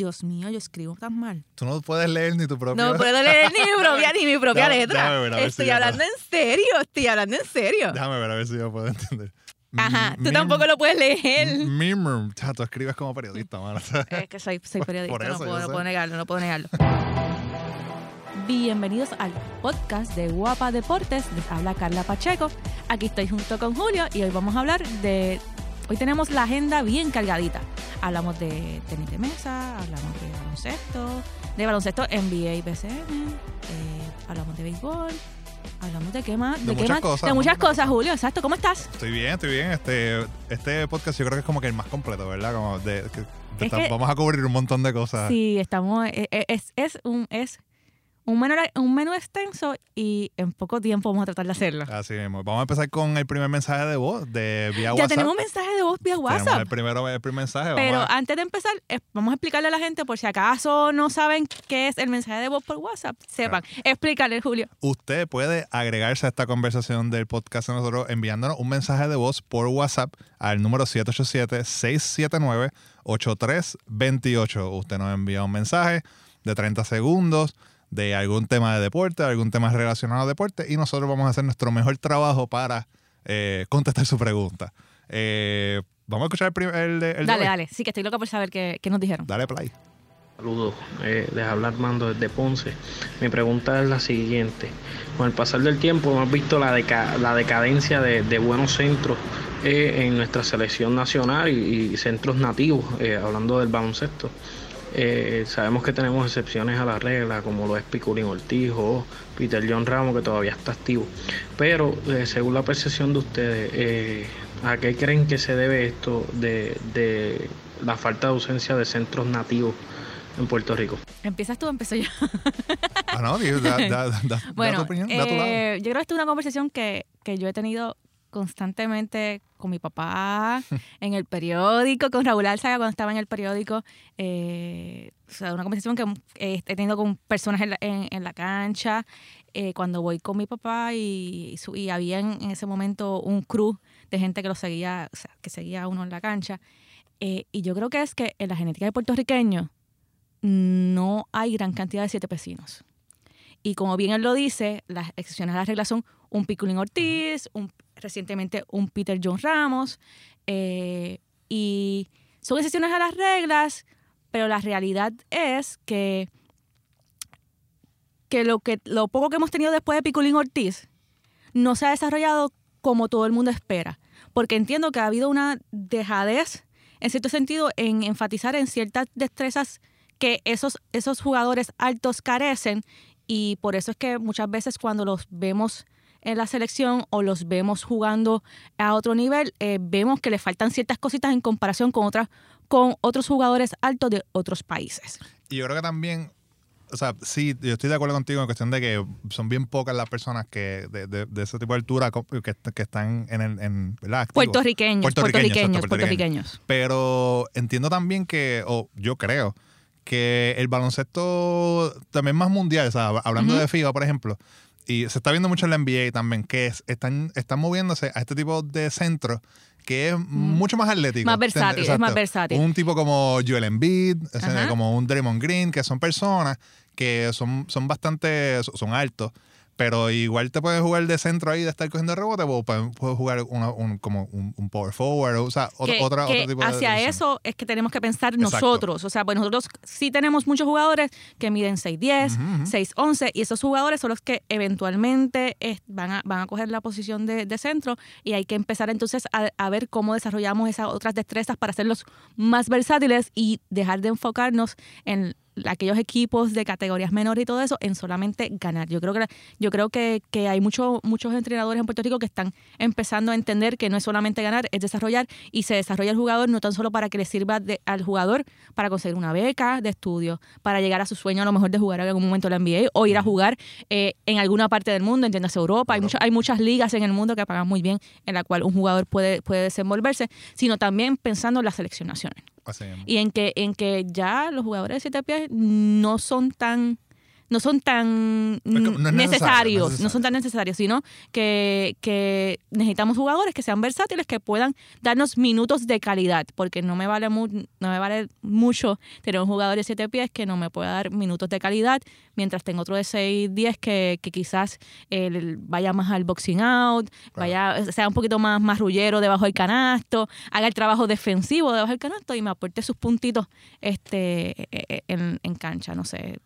Dios mío, yo escribo tan mal. Tú no puedes leer ni tu propio. No puedo leer ni mi propia, ni mi propia letra. déjame ver, a ver estoy si hablando en serio, estoy hablando en serio. Déjame ver a ver si yo puedo entender. Ajá, tú tampoco lo puedes leer. Mimr. Ya, tú escribes como periodista, mano. Es que soy, periodista, por no, eso, puedo, yo no puedo negarlo, no puedo negarlo. Bienvenidos al podcast de Guapa Deportes. Les habla Carla Pacheco. Aquí estoy junto con Julio y hoy vamos a hablar de... Hoy tenemos la agenda bien cargadita. Hablamos de tenis de mesa, hablamos de baloncesto, de baloncesto NBA y BCN, eh, hablamos de béisbol, hablamos de qué más, De qué muchas más? cosas, de muchas cosas, Julio. Exacto, ¿cómo estás? Estoy bien, estoy bien. Este, este podcast yo creo que es como que el más completo, ¿verdad? Como de, de- Es que- vamos a cubrir un montón de cosas. Sí, estamos. eh, eh, Es, es un es un menú, un menú extenso y en poco tiempo vamos a tratar de hacerlo. Así mismo. Vamos a empezar con el primer mensaje de voz de vía ya WhatsApp. tenemos un mensaje de voz vía Tenemos WhatsApp. el primero el primer mensaje. Pero a- antes de empezar, vamos a explicarle a la gente, por si acaso no saben qué es el mensaje de voz por WhatsApp, sepan. Explícale, Julio. Usted puede agregarse a esta conversación del podcast de nosotros enviándonos un mensaje de voz por WhatsApp al número 787-679-8328. Usted nos envía un mensaje de 30 segundos de algún tema de deporte, algún tema relacionado a deporte y nosotros vamos a hacer nuestro mejor trabajo para eh, contestar su pregunta. Eh, vamos a escuchar el, el de, el dale, dale. Sí, que estoy loca por saber qué, qué nos dijeron. Dale play. Saludos, eh, les habla Armando desde Ponce. Mi pregunta es la siguiente. Con el pasar del tiempo hemos visto la, deca- la decadencia de, de buenos centros eh, en nuestra selección nacional y, y centros nativos, eh, hablando del baloncesto. Eh, sabemos que tenemos excepciones a la regla, como lo es Piculín Ortiz o Peter John Ramos, que todavía está activo. Pero eh, según la percepción de ustedes, eh, ¿a qué creen que se debe esto de, de la falta de ausencia de centros nativos en Puerto Rico? ¿Empiezas tú o empiezo yo? Ah, no, da, da- Bueno, tu opinión, da tu lado. eh, yo creo que esta es una conversación que, que yo he tenido constantemente con mi papá, en el periódico, con Raúl Alzaga cuando estaba en el periódico. eh, o sea, una conversación que eh, he tenido con personas en la, en- en la cancha, eh, cuando voy con mi papá y, había en, en ese momento un crew de gente que lo seguía, o sea, que seguía a uno en la cancha. Eh, y yo creo que es que en la genética de puertorriqueño no hay gran cantidad de siete vecinos. Y como bien él lo dice, las excepciones a la regla son un Piculín Ortiz, un, recientemente un Peter John Ramos, eh, y son excepciones a las reglas, pero la realidad es que, que, lo, que lo poco que hemos tenido después de Piculín Ortiz no se ha desarrollado como todo el mundo espera, porque entiendo que ha habido una dejadez, en cierto sentido, en enfatizar en ciertas destrezas que esos, esos jugadores altos carecen y por eso es que muchas veces cuando los vemos en la selección o los vemos jugando a otro nivel, eh, vemos que le faltan ciertas cositas en comparación con otras con otros jugadores altos de otros países. Y yo creo que también, o sea, sí, yo estoy de acuerdo contigo en cuestión de que son bien pocas las personas que de, de- de ese tipo de altura que, que están en el, en, ¿verdad? Puertorriqueños, Puertorriqueños, puertorriqueños, puertorriqueños. Pero entiendo también que, o yo creo, que el baloncesto también más mundial, o sea, hablando de FIBA, por ejemplo, y se está viendo mucho en la NBA también, que es- están, están moviéndose a este tipo de centro que es mucho más atlético. Más versátil, es más versátil. Un tipo como Joel Embiid, Ajá. como un Draymond Green, que son personas que son, son bastante, son altos, pero igual te puedes jugar de centro ahí, de estar cogiendo rebote, o puedes jugar una- un, como un, un power forward, o sea, otro, que, otra, que otro tipo de... hacia eso es que tenemos que pensar Exacto. nosotros. O sea, pues nosotros sí tenemos muchos jugadores que miden 6'10, Ujú, ujú. 6'11 y esos jugadores son los que eventualmente van, a, van a coger la posición de, de centro y hay que empezar entonces a, a ver cómo desarrollamos esas otras destrezas para hacerlos más versátiles y dejar de enfocarnos en aquellos equipos de categorías menores y todo eso en solamente ganar. Yo creo que yo creo que, que hay mucho- muchos entrenadores en Puerto Rico que están empezando a entender que no es solamente ganar, es desarrollar y se desarrolla el jugador no tan solo para que le sirva de- al jugador para conseguir una beca de estudio, para llegar a su sueño a lo mejor de jugar en algún momento en la NBA o ir a jugar eh, en alguna parte del mundo, entiéndase Europa. Hay, muchas hay muchas ligas en el mundo que pagan muy bien en la cual un jugador puede, puede desenvolverse, sino también pensando en la selección nacional Y en que, en que ya los jugadores de siete pies no son tan no son tan no necesario, necesarios, no son tan necesarios, sino que, que necesitamos jugadores que sean versátiles, que puedan darnos minutos de calidad, porque no me vale mu- no me vale mucho tener un jugador de siete pies que no me pueda dar minutos de calidad, mientras tengo otro de 6, 10 que, que quizás él vaya más al boxing out, vaya, sea un poquito más, más rullero debajo del canasto, haga el trabajo defensivo debajo del canasto y me aporte sus puntitos este eh, en, en cancha, no sé.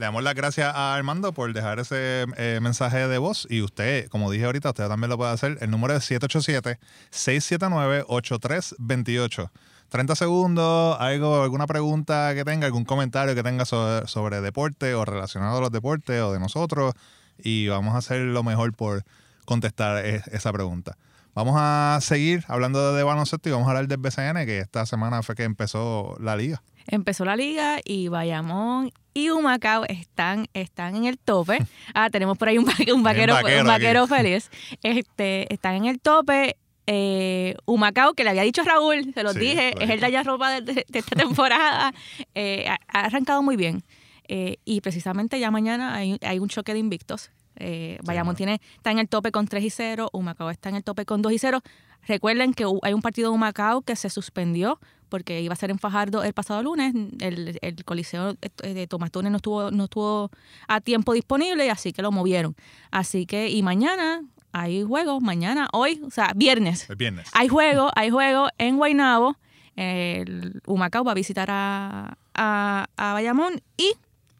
Le damos las gracias a Armando por dejar ese eh, mensaje de voz y usted, como dije ahorita, usted también lo puede hacer. El número es 787-679-8328. 30 segundos, algo, alguna pregunta que tenga, algún comentario que tenga sobre, deporte o relacionado a los deportes o de nosotros y vamos a hacer lo mejor por contestar e- esa pregunta. Vamos a seguir hablando de baloncesto y vamos a hablar del BCN, que esta semana fue que empezó la liga. Empezó la liga y Bayamón y Humacao están, están en el tope. Ah, tenemos por ahí un, va- un vaquero, vaquero un vaquero feliz. Este, están en el tope. Eh, Humacao, que le había dicho a Raúl, se lo Sí, dije, es el de ropa de, de- de esta temporada. Eh, ha, ha arrancado muy bien. Eh, y precisamente ya mañana hay, hay un choque de invictos. Eh, Bayamón no. tiene, está en el tope con 3 y 0, Humacao está en el tope con 2 y 0. Recuerden que hay un partido de Humacao que se suspendió porque iba a ser en Fajardo el pasado lunes. El, el coliseo eh, de Tomás Túnez no estuvo, no estuvo a tiempo disponible, y así que lo movieron. Así que, y mañana hay juego, mañana, hoy, o sea, viernes. El viernes. Hay juego, hay juego en Guaynabo. El Humacao va a visitar a, a, a Bayamón y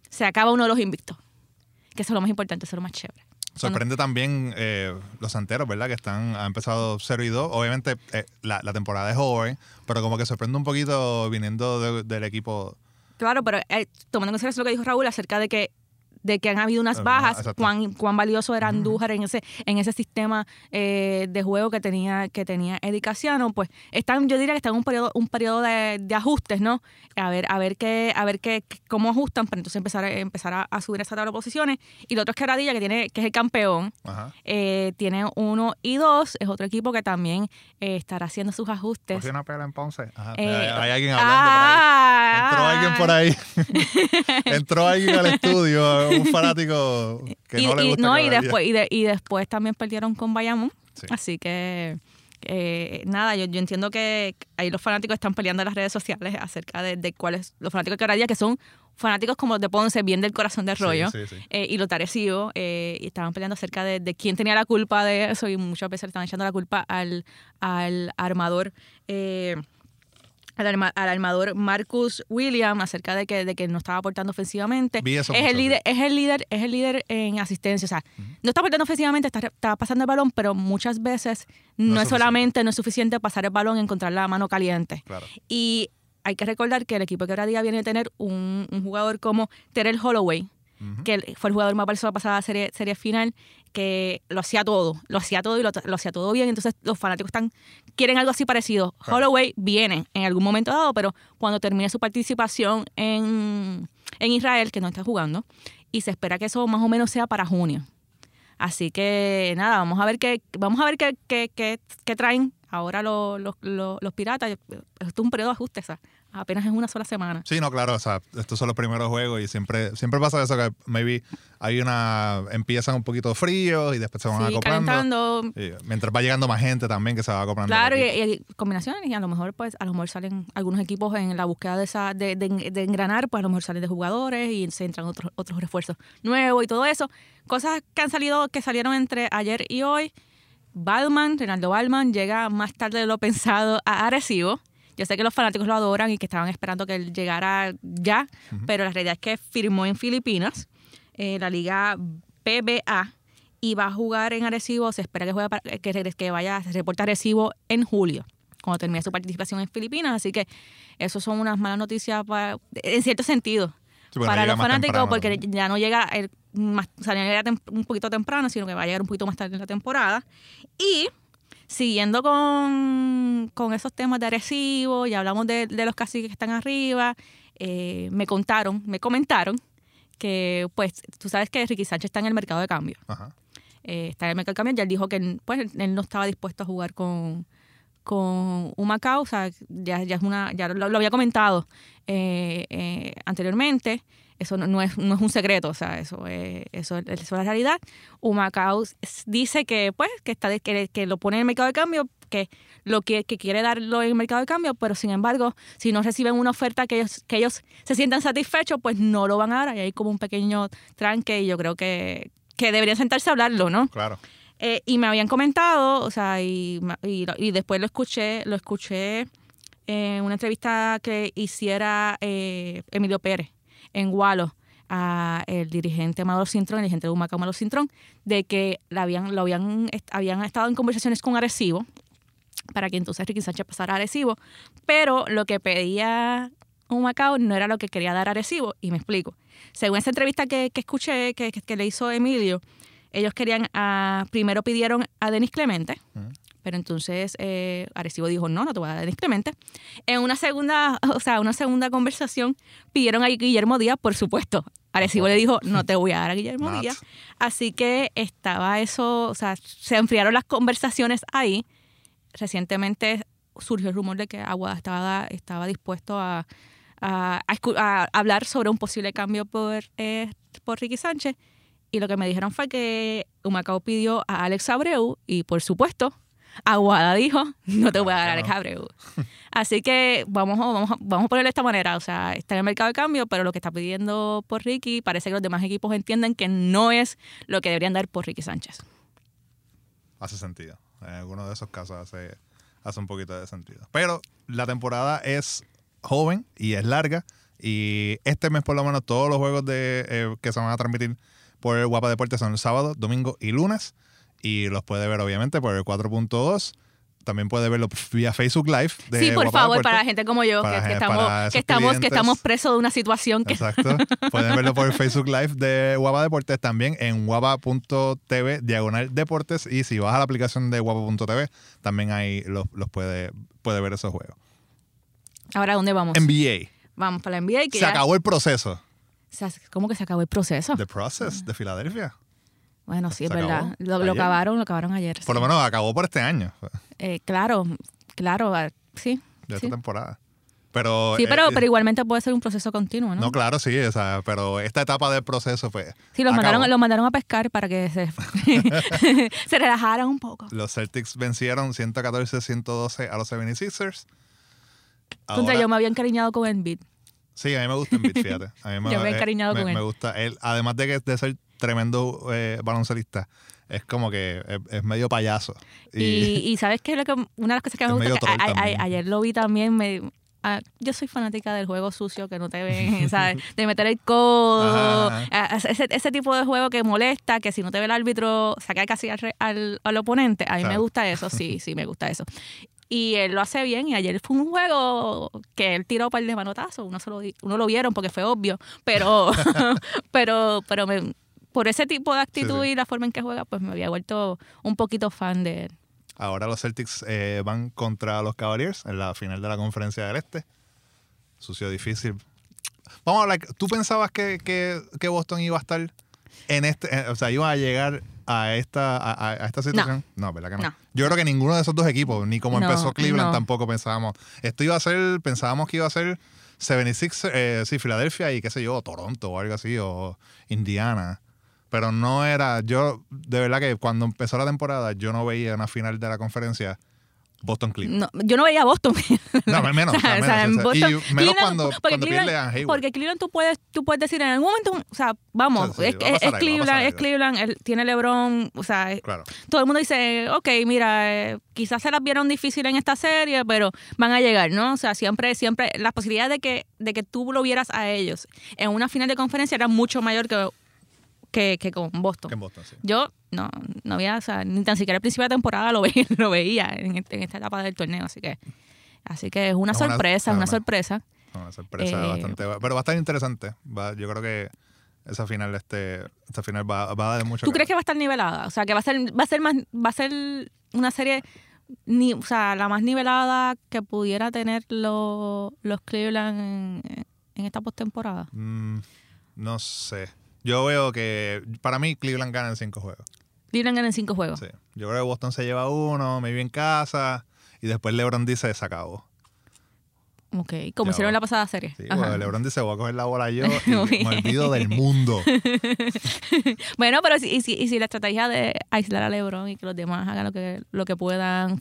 se acaba uno de los invictos. Que eso es lo más importante, eso es lo más chévere. Sorprende también eh, los santeros, ¿verdad? Que están, han empezado 0 y 2. Obviamente eh, la, la temporada es joven, pero como que sorprende un poquito viniendo de- del equipo. Claro, pero eh, tomando en consideración lo que dijo Raúl acerca de que de que han habido unas Ah, bajas, cuán, cuán valioso era Andújar en ese en ese sistema eh, de juego que tenía que tenía Eddie Casiano, pues están yo diría que están en un periodo un periodo de, de ajustes, ¿no? A ver a ver qué a ver qué cómo ajustan para entonces empezar a, empezar a, a subir esa tabla de posiciones y lo otro es Quebradilla que tiene que es el campeón eh, tiene uno y dos es otro equipo que también eh, estará haciendo sus ajustes. ¿Cogió una pela en Ponce? Ajá. Eh, hay, hay alguien hablando por ahí. Entró ah, alguien por ahí. Entró alguien al estudio, un fanático que y, no le y- no, después y, de- y después también perdieron con Bayamón Sí. así que eh, nada yo, yo entiendo que ahí los fanáticos están peleando en las redes sociales acerca de, de cuáles los fanáticos de Quebradilla que son fanáticos como los de Ponce bien del corazón Sí, rollo sí, sí. eh, y los Tarecío eh, y estaban peleando acerca de, de quién tenía la culpa de eso y muchas veces le estaban echando la culpa al, al armador eh, al, arma- al armador Marcus Williams acerca de que, de que no estaba aportando ofensivamente. Es el líder, es el líder, es el líder en asistencia. O sea, no está aportando ofensivamente, está, está pasando el balón, pero muchas veces no, No es es solamente, no es suficiente pasar el balón, encontrar la mano caliente. Claro. Y hay que recordar que el equipo de Quebradilla viene a tener un, un jugador como Terrell Holloway, que fue el jugador más valioso de la pasada serie, serie final, que lo hacía todo, lo hacía todo y lo, lo hacía todo bien. Entonces los fanáticos están quieren algo así parecido. Claro. Holloway viene en algún momento dado, pero cuando termine su participación en, en Israel, que no está jugando, y se espera que eso más o menos sea para junio. Así que nada, vamos a ver qué, vamos a ver qué, qué, qué- qué traen ahora los, los, los, los piratas. Esto es un periodo de ajuste, sea, apenas es una sola semana. Sí, no, claro, o sea, estos son los primeros juegos y siempre, siempre pasa eso que maybe hay una, empiezan un poquito fríos y después se van Sí, acoplando. calentando, Y mientras va llegando más gente también que se va acoplando. Claro, y, y combinaciones, y a lo mejor, pues, a lo mejor salen algunos equipos en la búsqueda de esa, de, de- de engranar, pues a lo mejor salen de jugadores y se entran otros, otros refuerzos nuevos y todo eso. Cosas que han salido, que salieron entre ayer y hoy. Balman, Renaldo Balman, llega más tarde de lo pensado a Arecibo. Yo sé que los fanáticos lo adoran y que estaban esperando que él llegara ya, pero la realidad es que firmó en Filipinas, eh, la liga PBA, y va a jugar en Arecibo. Se espera que, juegue para- que, que vaya a reportar Arecibo en julio, cuando termine su participación en Filipinas. Así que eso son unas malas noticias para- en cierto sentido Sí, para los fanáticos, temprano porque también. ya no llega, el, más, o sea, no llega un poquito temprano, sino que va a llegar un poquito más tarde en la temporada. Y siguiendo con, con esos temas de Arecibo, ya hablamos de, de los caciques que están arriba, eh, me contaron, me comentaron que, pues, tú sabes que Ricky Sánchez está en el mercado de cambio. Ajá. Eh, está en el mercado de cambio, ya él dijo que él, pues, él no estaba dispuesto a jugar con, con Humacao, o sea, ya, ya es una, ya lo, lo había comentado eh, anteriormente. Eso no, no es, no es un secreto, o sea, eso es, eso, es- eso es la realidad. Humacao dice que, pues, que, está, que, que lo pone en el mercado de cambio, que lo que, que quiere darlo en el mercado de cambio, pero sin embargo, si no reciben una oferta que ellos, que ellos se sientan satisfechos, pues no lo van a dar. Y hay como un pequeño tranque y yo creo que, que deberían sentarse a hablarlo, ¿no? Claro. Eh, y me habían comentado, o sea, y, y, y después lo escuché, lo escuché en una entrevista que hiciera eh, Emilio Pérez en Gualo a el dirigente Amador Cintrón, el dirigente de Humacao Amador Cintrón, de que la habían, lo habían, habían estado en conversaciones con Arecibo para que entonces Ricky Sánchez pasara a Arecibo, pero lo que pedía Humacao no era lo que quería dar Arecibo, y me explico. Según esa entrevista que, que escuché, que, que- le hizo Emilio, ellos querían, primero pidieron a Denis Clemente. Pero entonces eh, Arecibo dijo, no, no te voy a dar Clemente. En una segunda, o sea, una segunda conversación pidieron a Guillermo Díaz, por supuesto. Arecibo le dijo, no te voy a dar a Guillermo Not. Díaz. Así que estaba eso, o sea, se enfriaron las conversaciones ahí. Recientemente surgió el rumor de que Aguada estaba, estaba dispuesto a, a hablar sobre un posible cambio por, eh, por Ricky Sánchez. Y lo que me dijeron fue que Humacao pidió a Alex Abreu y, por supuesto, Aguada dijo, no te voy a dar a Alex Abreu. Así que vamos, a- vamos, vamos a ponerlo de esta manera. O sea, está en el mercado de cambio, pero lo que está pidiendo por Ricky parece que los demás equipos entienden que no es lo que deberían dar por Ricky Sánchez. Hace sentido. En algunos de esos casos hace, hace un poquito de sentido. Pero la temporada es joven y es larga. Y este mes, por lo menos, todos los juegos de, eh, que se van a transmitir por el Guapa Deportes son el sábado, domingo y lunes. Y los puede ver, obviamente, por el 4.2. También puede verlo vía Facebook Live. De sí, por Guapa favor, para la gente como yo, Para que, estamos, que, estamos, que clientes. estamos presos de una situación que... Exacto. Pueden verlo por el Facebook Live de Guapa Deportes, también en guapa.tv, diagonal deportes. Y si vas a la aplicación de guapa.tv, también ahí los, los puede, puede ver esos juegos. Ahora, ¿dónde vamos? NBA. Vamos para la NBA. Que Se ya- acabó el proceso. ¿Cómo que se acabó el proceso? The Process de Filadelfia. Bueno, sí, es verdad. Lo, lo acabaron, lo acabaron ayer. Por lo menos acabó por este año, Eh, claro, claro, ah, sí. de sí. esta temporada. Pero, Sí, pero, eh, pero igualmente puede ser un proceso continuo, ¿no? No, claro, sí, o sea, pero esta etapa del proceso fue. sí, los acabó. mandaron, los mandaron a pescar para que se, se relajaran un poco. Los Celtics vencieron 114-112 a los 76ers. Contra Ahora- yo me había encariñado con Embiid. Sí, a mí me gusta Embiid, fíjate. A mí Yo me he eh, encariñado me, con él. me gusta él. Además de que de ser tremendo eh, baloncelista, es como que es, es medio payaso. Y, y ¿sabes qué? es lo que- Una de las cosas que me gusta que a- a- a- ayer lo vi también. Me, ah, yo soy fanática del juego sucio que no te ven, ¿sabes? De meter el codo, ese, ese tipo de juego que molesta, que si no te ve el árbitro, saca casi al, al, al oponente. A mí me gusta eso, sí, sí, me gusta eso. Y él lo hace bien y ayer fue un juego que él tiró para el de manotazo. Uno, se lo, uno lo vieron porque fue obvio, pero, pero, pero me- por ese tipo de actitud Sí, sí. y la forma en que juega, pues me había vuelto un poquito fan de él. Ahora los Celtics eh, van contra los Cavaliers en la final de la conferencia del Este. Sucio difícil. Vamos a hablar. ¿Tú pensabas que, que- que Boston iba a estar en este, eh, o sea, iba a llegar a esta, a, esta situación? No. ¿verdad que no? No. Yo creo que ninguno de esos dos equipos, ni como No, empezó Cleveland, no. tampoco pensábamos. Esto iba a ser, pensábamos que iba a ser 76, eh, sí, Filadelfia y qué sé yo, Toronto o algo así, o Indiana. Pero no era, yo, de verdad que cuando empezó la temporada, yo no veía una final de la conferencia Boston-Cleveland. No, yo no veía a Boston. No, menos, o sea, O sea, en menos, o sea, Boston- y menos Cleveland- cuando, porque cuando Cleveland- pierde a Hayward. Porque Cleveland tú puedes, tú puedes decir en algún momento, o sea, vamos, Sí, es, va es- Cleveland, es. Cleveland, tiene LeBron, o sea, Claro. todo el mundo dice, ok, mira, eh, quizás se las vieron difícil en esta serie, pero van a llegar, ¿no? O sea, siempre, siempre, la posibilidad de que, de que tú lo vieras a ellos en una final de conferencia era mucho mayor que, que, que con Boston. Que en Boston, sí. Yo no, no había, o sea, ni tan siquiera al principio de temporada lo veía, lo veía en, este- en esta etapa del torneo, así que, así que es una Es una- sorpresa, es una sorpresa. Una sorpresa Eh, bastante. Pero va a estar interesante. Va- yo creo que esa final, este, esta final va, va a dar mucho. ¿Tú crees que va a estar nivelada? O sea, que va a ser, va a ser más, va a ser una serie, ni, o sea, la más nivelada que pudiera tener lo- los Cleveland en, en esta postemporada. Mm, no sé. Yo veo que para mí Cleveland gana en cinco juegos. Cleveland en cinco juegos. Sí. Yo creo que Boston se lleva uno, me en casa y después LeBron dice se acabó. Ok, como Ya hicieron en la pasada serie. Sí, Ajá. porque LeBron dice, voy a coger la bola yo y me olvido del mundo. Bueno, pero si, y si, y si la estrategia de aislar a LeBron y que los demás hagan lo que, lo que puedan,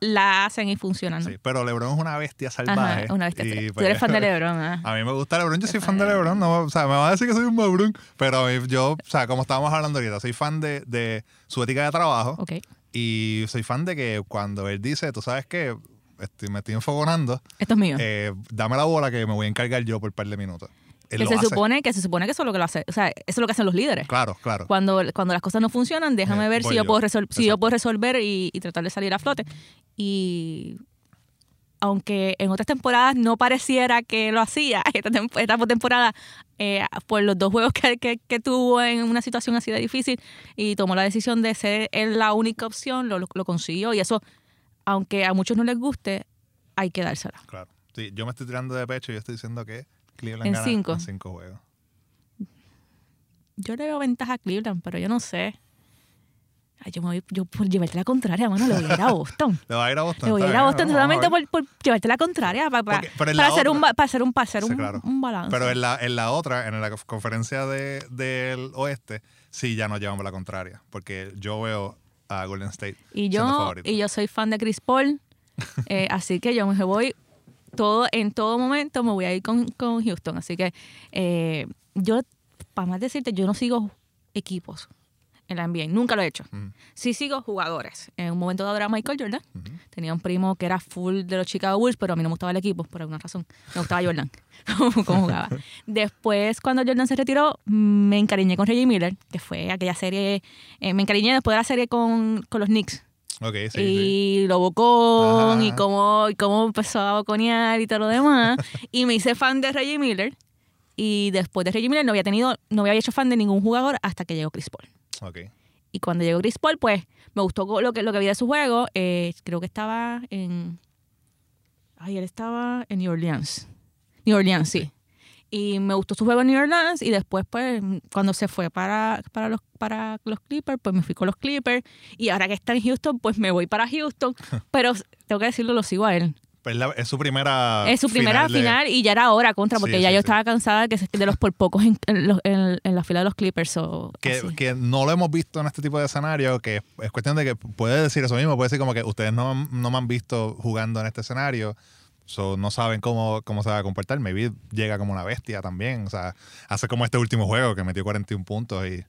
la, hacen y funcionan. ¿no? Sí, pero LeBron es una bestia Ajá, salvaje. una vez y, Tú pues, eres fan de LeBron, ¿ah? A mí me gusta LeBron, yo soy fan de LeBron. No, o sea, me va a decir que soy un mabrón, pero yo, o sea, como estábamos hablando ahorita, soy fan de, de su ética de trabajo Ok. y soy fan de que cuando él dice, tú sabes que estoy, me estoy enfogonando, Esto es mío. eh, dame la bola que me voy a encargar yo por un par de minutos. Él que se hace. supone que se supone que eso es lo que lo hace, o sea, eso es lo que hacen los líderes. Claro, claro. Cuando, cuando las cosas no funcionan, déjame Eh, ver si yo, yo. puedo resol- si yo puedo resolver y, y tratar de salir a flote. Y aunque en otras temporadas no pareciera que lo hacía, esta, tem- esta temporada, eh, por los dos juegos que, que- que tuvo en una situación así de difícil y tomó la decisión de ser él la única opción, lo consiguió. Y eso, aunque a muchos no les guste, hay que dársela. claro. Sí, yo me estoy tirando de pecho y yo estoy diciendo que Cleveland En gana cinco. en cinco juegos. Yo le veo ventaja a Cleveland, pero yo no sé. Ay, yo, me voy, yo por llevarte la contraria, mano, le voy a ir a Boston. Le va a ir a Boston. Le voy a ir a Boston solamente por, por llevarte la contraria, para, para, Porque- hacer, un, para hacer un, para hacer Sí, un, claro. un balance. Pero en la, en la otra, en la conferencia de, del oeste, sí ya nos llevamos la contraria. Porque yo veo a Golden State y, yo, y yo soy fan de Chris Paul, eh, así que yo me voy todo en todo momento me voy a ir con, con Houston. Así que eh, yo, para más decirte, yo no sigo equipos en la NBA. Nunca lo he hecho. Ujú. Sí sigo jugadores. En un momento dado era Michael Jordan. Tenía un primo que era full de los Chicago Bulls, pero a mí no me gustaba el equipo por alguna razón. Me gustaba Jordan, cómo jugaba. Después, cuando Jordan se retiró, me encariñé con Reggie Miller, que fue aquella serie. eh, me encariñé después de la serie con, con los Knicks. Ok, sí, sí. y lo bocón, y cómo, y cómo empezó a boconear y todo lo demás. y me hice fan de Reggie Miller. Y después de Reggie Miller no había tenido, no había hecho fan de ningún jugador hasta que llegó Chris Paul. Ok. Y cuando llegó Chris Paul, pues me gustó lo que, lo que vi de su juego. Eh, creo que estaba en. Ay, él estaba en New Orleans. New Orleans, sí. Y me gustó su juego en New Orleans. Y después, pues, cuando se fue para, para, los, para los Clippers, pues me fui con los Clippers. Y ahora que está en Houston, pues me voy para Houston. Pero tengo que decirlo, lo sigo a él. Pues la- es su primera. Es su primera de- final, y ya era hora contra, porque Sí, ya sí, yo sí. estaba cansada de, que, se- de los por pocos en, en en- en la fila de los Clippers. o que no lo hemos visto en este tipo de escenario, que es cuestión de que puede decir eso mismo, puede decir como que ustedes no, no me han visto jugando en este escenario, so no saben cómo, cómo se va a comportar. Maybe llega como una bestia también, o sea, hace como este último juego que metió 41 puntos y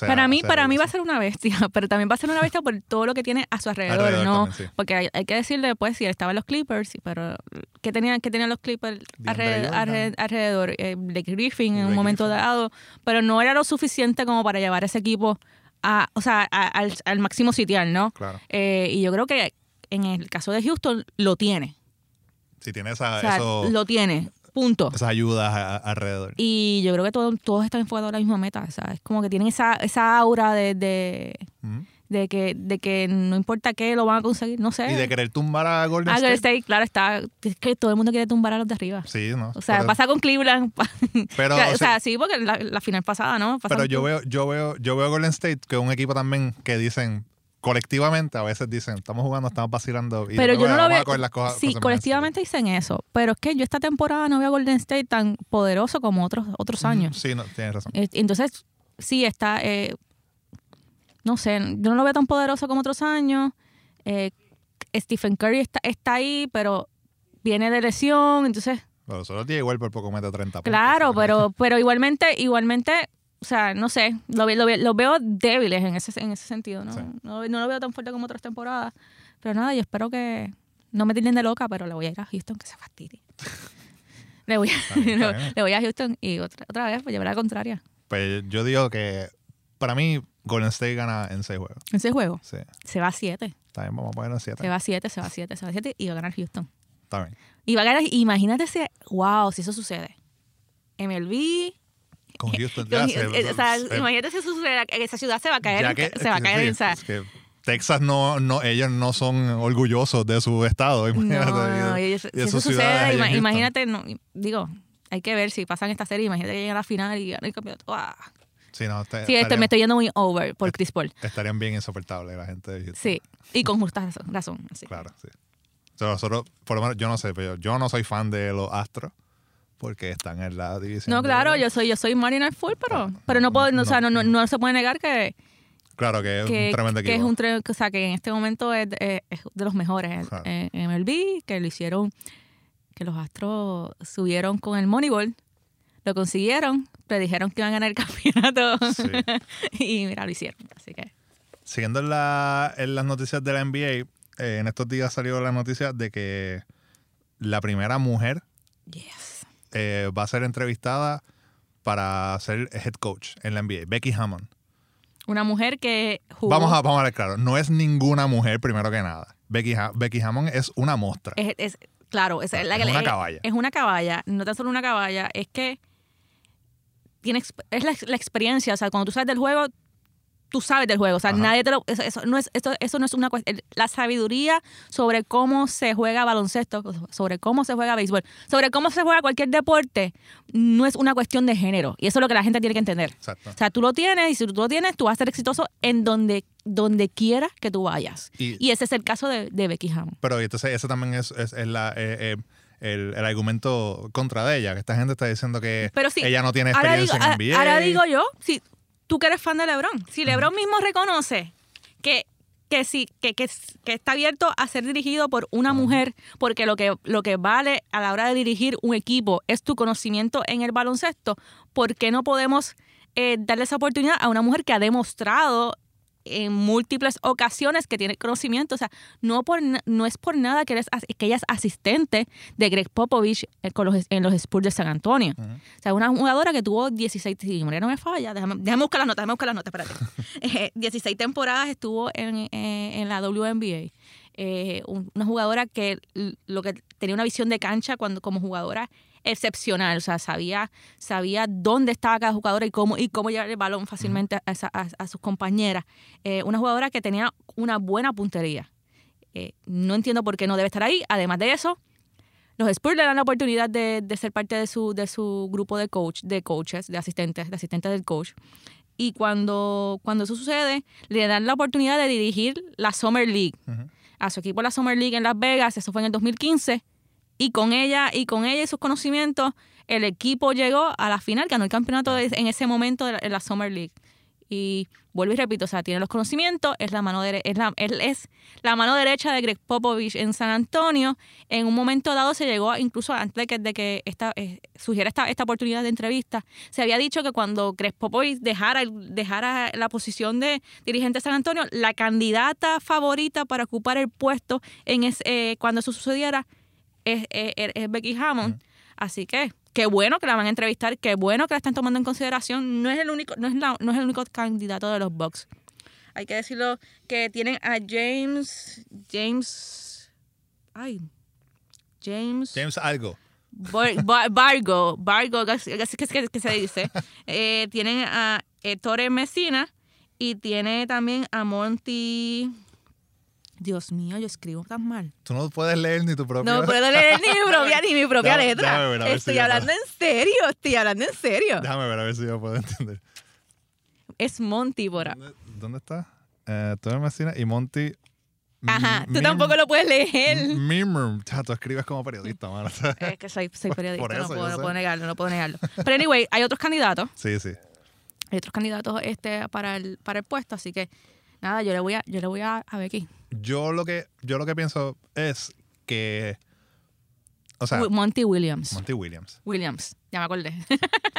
Para mí, para mí va a ser una bestia, pero también va a ser una bestia por todo lo que tiene a su alrededor, Alrededor ¿no? también, sí. Porque hay, hay que decirle, pues, si él estaba en los Clippers, sí, pero ¿qué tenían, qué tenían los Clippers alrededor? Jordan. alrededor, alrededor? Eh, Blake Griffin en un momento Griffin. dado, pero no era lo suficiente como para llevar ese equipo a, o sea, a- al, al máximo sitial, ¿no? Claro, Eh, y yo creo que en el caso de Houston lo tiene, si tiene esa, o sea, eso- lo tiene, punto. esas ayudas a- a- alrededor. Y yo creo que todo- todos están enfocados a la misma meta, ¿sabes? Como que tienen esa, esa aura de, de, Ujú. de que, de que no importa qué, lo van a conseguir, no sé. Y de querer tumbar a Golden Ah, Golden State. State, claro, está. Es que todo el mundo quiere tumbar a los de arriba. Sí, ¿no? O sea, pasa con Cleveland. Pero, o o sea, sí, porque la, la final pasada, ¿no? Pero yo veo, yo veo, yo veo Golden State, que es un equipo también que dicen colectivamente, a veces dicen, estamos jugando, estamos vacilando. Y Pero yo no lo veo. Sí, colectivamente dicen eso. Pero es que yo esta temporada no veo a Golden State tan poderoso como otros, otros años. Sí, no, tienes razón. Eh, Entonces, sí, está. eh, no sé, yo no lo veo tan poderoso como otros años. Eh, Stephen Curry está, está ahí, pero viene de lesión. Entonces, Pero solo tiene igual por poco mete 30 puntos. Claro, pero, pero igualmente, igualmente, o sea, no sé, lo, lo, lo veo débiles en ese, en ese sentido, ¿no? Sí. No, no lo veo tan fuerte como otras temporadas. Pero nada, yo espero que no me tilden de loca, pero le voy a ir a Houston, que se fastidie. le, voy a, bien, le voy a Houston y otra, otra vez, pues llevar la contraria. Pues yo digo que para mí Golden State gana en 6 juegos. Ese juego Sí, se va a 7, está bien, vamos a ponerlo en 7. se va a 7, se va a 7, se va a 7 y va a ganar Houston. Está bien. Y va a ganar, imagínate ese, wow, si eso sucede. MLB, Con Houston Con- ya se- eh, o sea, se- imagínate si sucede, esa ciudad se va a caer, que- se va a caer sí, es que Texas no, no, ellos no son orgullosos de su estado. Imagínate. No, y de- y de si eso sucede, ima- Houston. imagínate, no, digo, hay que ver si pasan esta serie, imagínate que lleguen a la final y ganan el campeonato. ¡Ah! Sí, no, te- Sí, este, estarían, me estoy yendo muy over por Chris Paul. estarían bien insoportables la gente de Houston. Sí, y con justa razón. razón sí. Claro, sí. nosotros, por lo menos, yo no sé, pero yo no soy fan de los Astros porque están en la división. No, de- claro, yo soy, yo soy Mariner full, pero, Ah, pero no puedo, no, o sea, no. no, no, no se puede negar que, Claro que es que, un tremendo que equipo. es un tre- o sea, que en este momento es, es- es de los mejores Claro. en, en MLB, que lo hicieron, que los Astros subieron con el Moneyball, lo consiguieron, predijeron que iban a ganar el campeonato Sí. y mira, lo hicieron, así que Siguiendo en, la- en las noticias de la NBA, eh, en estos días salió la noticia de que la primera mujer yes. Eh, va a ser entrevistada para ser head coach en la NBA, Becky Hammond. Una mujer que jugó Vamos a, vamos a ver claro, no es ninguna mujer primero que nada. Becky, Ha- Becky Hammond es una mostra. es, es- claro, es, la- Es una caballa. Es una caballa, no tan solo una caballa, es que tiene, es la, la experiencia, o sea, cuando tú sabes del juego, tú sabes del juego, o sea, Ajá. nadie te lo, eso, eso no es, esto, eso no es una cuestión, la sabiduría sobre cómo se juega baloncesto, sobre cómo se juega béisbol, sobre cómo se juega cualquier deporte, no es una cuestión de género, y eso es lo que la gente tiene que entender. Exacto. O sea, tú lo tienes y si tú lo tienes, tú vas a ser exitoso en donde, donde quiera que tú vayas. Y- Y, ese es el caso de, de Becky Hammond. Pero entonces ese también es, es- es la, eh, eh, el, el argumento contra de ella, que esta gente está diciendo que sí, ella no tiene experiencia digo, en ahora- NBA. ahora digo yo, si tú que eres fan de LeBron, si LeBron mismo reconoce que que sí, que, que, que está abierto a ser dirigido por una mujer, porque lo que, lo que vale a la hora de dirigir un equipo es tu conocimiento en el baloncesto, ¿por qué no podemos eh, darle esa oportunidad a una mujer que ha demostrado en múltiples ocasiones que tiene conocimiento? O sea, no, por, no es por nada que, eres que ella es asistente de Greg Popovich eh, con los, en los Spurs de San Antonio. Ujú. O sea, una jugadora que tuvo 16, si no me falla, déjame, déjame buscar las notas, déjame buscar las notas, espérate. Eh, 16 temporadas estuvo en, eh, en la WNBA. Eh, un- una jugadora que lo que tenía una visión de cancha cuando como jugadora excepcional, o sea, sabía, sabía dónde estaba cada jugadora y cómo, y cómo llevar el balón fácilmente a, esa- a- a sus compañeras. Eh, una jugadora que tenía una buena puntería. Eh, no entiendo por qué no debe estar ahí. Además de eso, los Spurs le dan la oportunidad de, de ser parte de su, de su grupo de coach, de coaches, de asistentes, de asistentes del coach. Y cuando, cuando eso sucede, le dan la oportunidad de dirigir la Summer League. A su equipo la Summer League en Las Vegas, eso fue en el 2015. Y con ella, y con ella y sus conocimientos, el equipo llegó a la final, ganó el campeonato de- en ese momento de la, en la Summer League. Y vuelvo y repito, o sea, tiene los conocimientos, es la mano dere- es la, él es la mano derecha de Greg Popovich en San Antonio. En un momento dado se llegó, a- incluso antes de que, de que esta, eh, surgiera esta, esta oportunidad de entrevista, se había dicho que cuando Greg Popovich dejara, el- dejara la posición de dirigente de San Antonio, la candidata favorita para ocupar el puesto en ese, eh, cuando eso sucediera es, es- es Becky Hammond. Así que qué bueno que la van a entrevistar, qué bueno que la están tomando en consideración. No es el único, no es la- no es el único candidato de los Bucks. Hay que decirlo que tienen a James, James, ay, James, James algo. Bar- Bar- Bargo, Bargo, que, que, se dice. Eh, tienen a Ettore Messina y tiene también a Monty. Dios mío, yo escribo tan mal. Tú no puedes leer ni tu propio. No puedo leer ni mi propia, ni mi propia letra. déjame ver, a ver si estoy yo hablando en serio, estoy hablando en serio. Déjame ver a ver si yo puedo entender. Es Monty por ¿Dónde, dónde está? Eh, Tony Messina y Monty. Ajá, tú tampoco lo puedes leer. Mimmer. Ya, tú escribes como periodista, mano. Es que soy, soy periodista, Por eso, no, puedo negarlo, no puedo negarlo. Pero anyway, hay otros candidatos. Sí, sí. hay otros candidatos este para el para el puesto así que nada yo le voy a yo le voy a, a Becky Yo lo que, yo lo que pienso es que. O sea, Monty Williams Monty Williams. Williams ya me acordé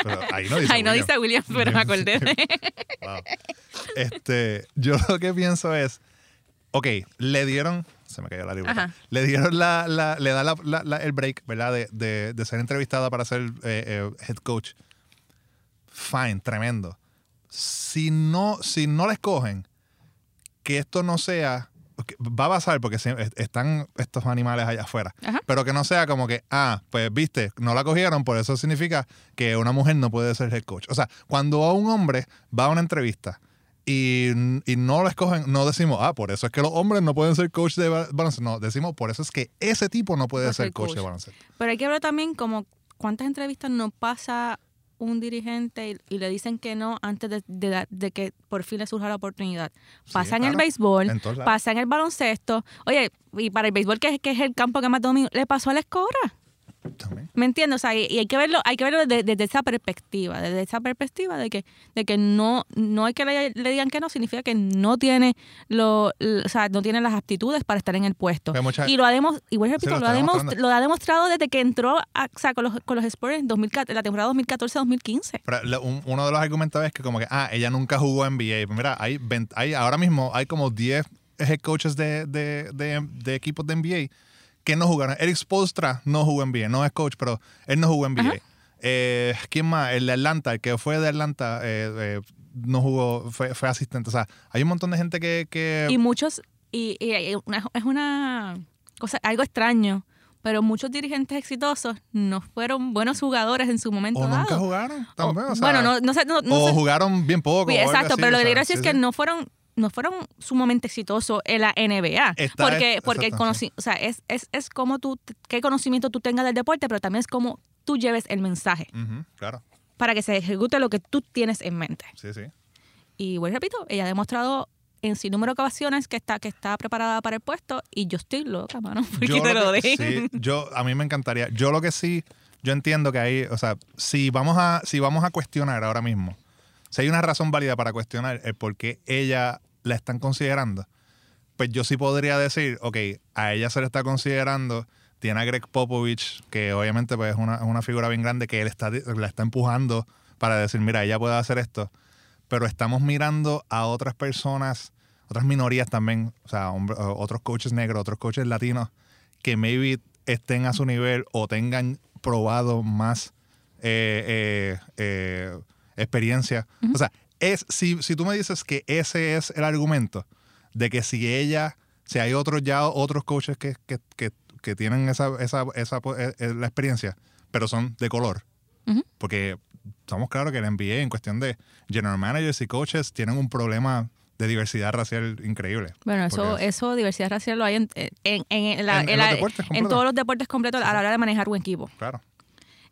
Pero ahí no dice ahí no Williams. dice Williams pero me acordé Wow. Este, yo lo que pienso es, ok, le dieron, se me cayó la libreta, le dieron la, la- le da la- el break, ¿verdad? De, de- de ser entrevistada para ser eh, eh, head coach. Fine, tremendo. Si no, si no la escogen, que esto no sea, va a pasar porque están estos animales allá afuera, Ajá. pero que no sea como que, ah, pues viste, no la cogieron, por eso significa que una mujer no puede ser head coach. O sea, cuando a un hombre va a una entrevista y, y no lo escogen, no decimos, ah, por eso es que los hombres no pueden ser coach de ba- baloncesto. No, decimos, por eso es que ese tipo no puede ser coach, coach. de baloncesto. pero hay que ver también como cuántas entrevistas no pasa un dirigente y, y le dicen que no antes de, de que por fin le surja la oportunidad. Sí, Pasa en el béisbol, En pasa en el baloncesto. Oye, y para el béisbol, que es, que es el campo que más domina, le pasó a la escora. También. ¿Me entiendes? O sea, y, y hay que verlo, hay que verlo desde, desde esa perspectiva, desde esa perspectiva de que, de que no, no hay que le, le digan que no, significa que no tiene lo, o sea, no tiene las aptitudes para estar en el puesto. Mucha- y lo ha demostrado, igual repito, lo ha lo demostrado desde que entró a- o sea, con los, con los Spurs en 2014, la temporada 2014-2015. Pero lo- un- uno de los argumentos es que como que, ah, ella nunca jugó NBA. Pues mira, hay, 20 hay ahora mismo hay como 10 head coaches de, de, de, de equipos de NBA que no jugaron. Eric Spolstra no jugó NBA, no es coach, pero él no jugó NBA. Ajá. Eh, ¿Quién más? El de Atlanta, el que fue de Atlanta, eh, eh, no jugó, fue, fue asistente. O sea, hay un montón de gente que... que Y muchos, y, y- y una- es una cosa, algo extraño, pero muchos dirigentes exitosos no fueron buenos jugadores en su momento o nunca dado. jugaron O- también. o sea, bueno, no, no sé, no, no o sé. jugaron bien poco. Sí, o exacto, así, pero lo o que sea, decir sí, es que sí. no fueron no fueron sumamente exitosos en la NBA. Está- porque porque el o sea, es, es, es como tú, qué conocimiento tú tengas del deporte, pero también es como tú lleves el mensaje claro, para que se ejecute lo que tú tienes en mente. sí, sí. Y bueno, repito, ella ha demostrado en sin número de ocasiones que está, que está preparada para el puesto y yo estoy loca, mano, porque Yo te lo que- den. sí, yo, a mí me encantaría. Yo lo que sí, yo entiendo que hay, o sea, si vamos a, si vamos a cuestionar ahora mismo, si hay una razón válida para cuestionar el por qué ella la están considerando, pues yo sí podría decir, ok, a ella se le está considerando, tiene a Greg Popovich, que obviamente pues, es una, una figura bien grande, que él está, la está empujando para decir, mira, ella puede hacer esto, pero estamos mirando a otras personas, otras minorías también, o sea, hombre- otros coaches negros, otros coaches latinos, que maybe estén a su nivel o tengan probado más eh, eh, eh, experiencia. O sea, es, si, si tú me dices que ese es el argumento de que si ella, si hay otros ya, otros coaches que, que, que, que tienen esa, esa, esa eh, eh, la experiencia, pero son de color. Porque estamos claros que el NBA en cuestión de general managers y coaches tienen un problema de diversidad racial increíble. Bueno, eso, eso, diversidad racial lo hay en, en, en, la- la- todos los deportes completos a la hora de manejar un equipo. Claro.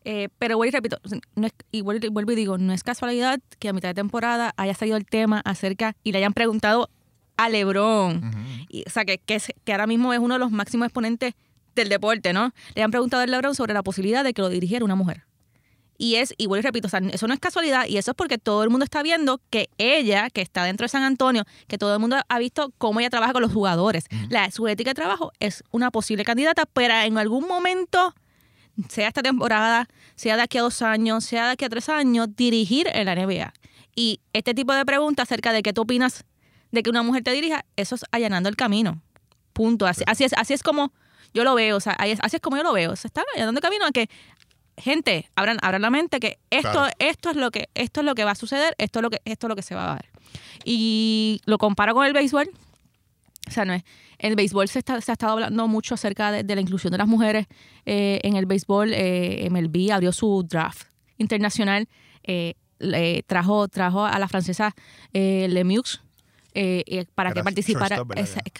Eh, pero vuelvo y repito, no es, y vuelvo, y vuelvo y digo, no es casualidad que a mitad de temporada haya salido el tema acerca y le hayan preguntado a Lebron. Y, o sea, que, que ahora mismo es uno de los máximos exponentes del deporte, ¿no? Le han preguntado a LeBron sobre la posibilidad de que lo dirigiera una mujer. Y es, y vuelvo y repito, o sea, eso no es casualidad y eso es porque todo el mundo está viendo que ella, que está dentro de San Antonio, que todo el mundo ha visto cómo ella trabaja con los jugadores. La, su ética de trabajo es una posible candidata, pero en algún momento, sea esta temporada, sea de aquí a dos años, sea de aquí a tres años, dirigir en la NBA. Y este tipo de preguntas acerca de qué tú opinas de que una mujer te dirija, eso es allanando el camino. Punto. Así, así es, así es como yo lo veo, o sea, así es como yo lo veo. Se está allanando el camino a que gente, abran, abran la mente que esto, Claro. esto es lo que, esto es lo que va a suceder, esto es lo que, esto es lo que se va a dar. Y lo comparo con el béisbol. O sea, no es. En el béisbol se, está, se ha estado hablando mucho acerca de, de la inclusión de las mujeres. Eh, en el béisbol, eh, MLB abrió su draft internacional. eh, le trajo, trajo a la francesa eh, Lemieux para que participara.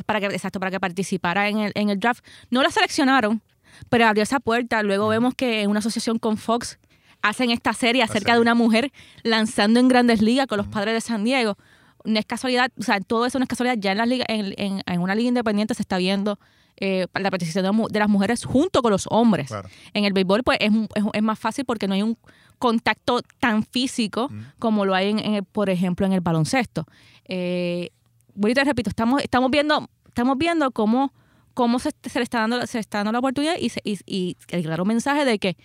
para que, exacto, para que participara en el, en el draft. No la seleccionaron, pero abrió esa puerta. Luego vemos que en una asociación con Fox hacen esta serie acerca de una mujer lanzando en grandes ligas con los padres de San Diego. No es casualidad, o sea, todo eso no es casualidad. Ya en, las ligas, en, en- en una liga independiente se está viendo eh, la participación de, las mujeres junto con los hombres. Claro. En el béisbol, pues es, es- es más fácil porque no hay un contacto tan físico como lo hay, en, el- por ejemplo, en el baloncesto. Eh, bueno, y te repito, estamos, estamos viendo, estamos viendo cómo, cómo se, se le está dando, se está dando la oportunidad y, se- y, y el claro mensaje de que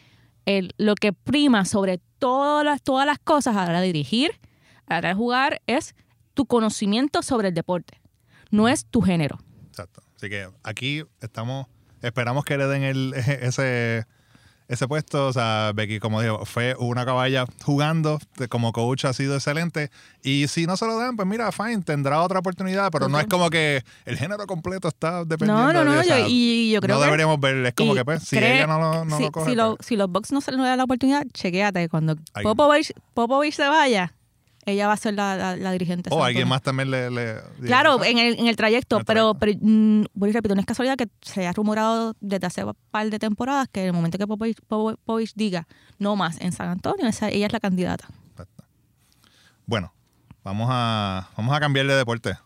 el- lo que prima sobre todas las, todas las cosas a la hora de dirigir, a la hora de jugar, es tu conocimiento sobre el deporte, no es tu género. Exacto. Así que aquí estamos, esperamos que le den el, ese, ese puesto. O sea, Becky, como digo, fue una caballa jugando, como coach ha sido excelente. Y si no se lo dan, pues mira, fine, tendrá otra oportunidad, pero no es como que el género completo está dependiendo No, no, de no, o sea, yo- y yo creo no que... deberíamos ver, es como que pues, si ella no lo, no si, lo coge, si, lo- pues, si los Bucks no se le dan la oportunidad, chequéate. Cuando. Popovich, Popovich se vaya, ella va a ser la, la- la dirigente. O San alguien más también le... le- Claro, en el, en el trayecto, En el pero, trayecto. pero mm, vuelvo y repito, no es casualidad que se ha rumorado desde hace un par de temporadas que en el momento que Popovich, Popovich diga no más en San Antonio, esa- ella es la candidata. Bueno, vamos a, vamos a cambiar de deporte.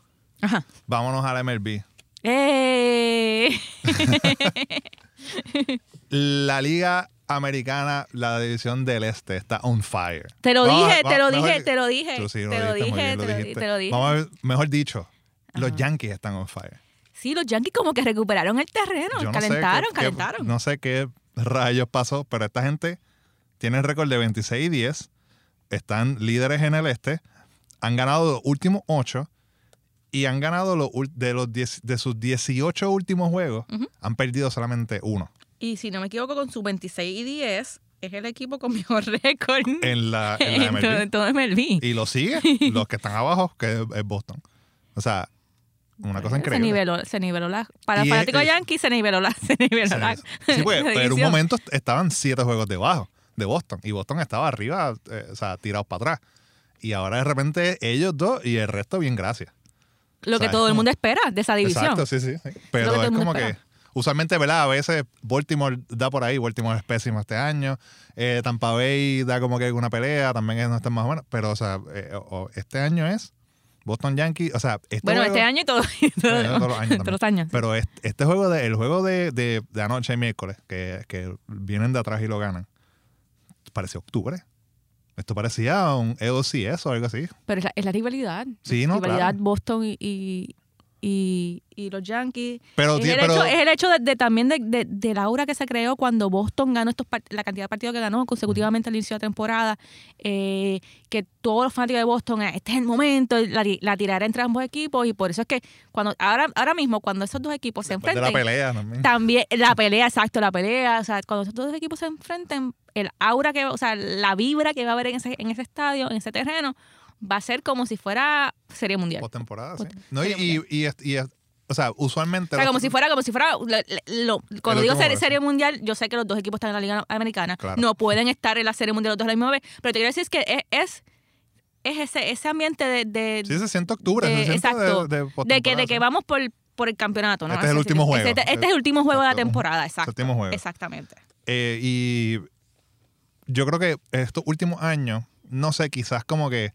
Ajá. Vámonos a la MLB. ¡Eh! La Liga Americana, la división del Este, está on fire. Te lo Vamos dije, te lo mejor- dije, te lo dije. Tú sí te lo dije, bien, te lo te dije. Vamos a ver, mejor dicho, los. Yankees están on fire. Sí, los Yankees como que recuperaron el terreno, Yo no sé calentaron, qué- calentaron. no sé qué rayos pasó, pero esta gente tiene el récord de 26 y 10. Están líderes en el este. Han ganado los últimos 8 y han ganado los de, los 10 de sus 18 últimos juegos. Han perdido solamente uno Y si no me equivoco, con su 26 y 10, es el equipo con mejor récord en la, en la en MLB. todo, en todo MLB. Y lo sigue los que están abajo, que es- Boston. O sea, una cosa Se increíble. niveló, se niveló la. Para fanáticos es- Yankees se niveló la. Se niveló Sí, la. sí, la pero en un momento estaban siete juegos debajo de Boston y Boston estaba arriba, eh, o sea, tirados para atrás. Y ahora de repente ellos dos y el resto bien gracias. Lo que todo el mundo espera de esa división. Exacto, sí, sí. sí. Pero es como que. Usualmente, ¿verdad? A veces Baltimore da por ahí, Baltimore es pésimo este año, eh, Tampa Bay da como que alguna pelea, también es- no está más o menos, pero o sea, eh, o- este año es Boston Yankees, o sea, este bueno, juego- este año y todo. todos los años todos los años. Pero este, este juego, de, el juego de, de, de anoche y miércoles, que, que vienen de atrás y lo ganan, parecía octubre. Esto parecía un EOCS o algo así. Pero es la, es la rivalidad. Sí, no, rivalidad claro. Boston y, y, y- y los Yankees. Pero, es, ti- el pero hecho, es el hecho de, de también de, de, de la aura que se creó cuando Boston ganó estos la cantidad de partidos que ganó consecutivamente al inicio de la temporada. eh, que todos los fanáticos de Boston, eh, este es el momento, la, la tirará entre ambos equipos. Y por eso es que cuando ahora, ahora mismo, cuando esos dos equipos se después de la enfrenten, pelea también. también la pelea, exacto, la pelea, o sea, cuando esos dos equipos se enfrenten, el aura que, o sea, la vibra que va a haber en ese, en ese estadio, en ese terreno, va a ser como si fuera Serie Mundial. Postemporada, sí. No, y, y, y, es- y o sea, usualmente. O sea, como si fuera, como si fuera, lo- lo- cuando digo serie, mundial, yo sé que los dos equipos están en la Liga Americana, Claro. no pueden estar en la serie mundial los dos a la misma vez, pero te quiero decir es que es, es, es ese, ese ambiente de, de, Sí, se siente octubre. de- se siente exacto, de, que, de que vamos por, por el campeonato, ¿no? Este es el último juego. Este, este es el último juego de la temporada, exacto. último juego. Exactamente. Eh, y yo creo que estos últimos años, no sé, quizás como que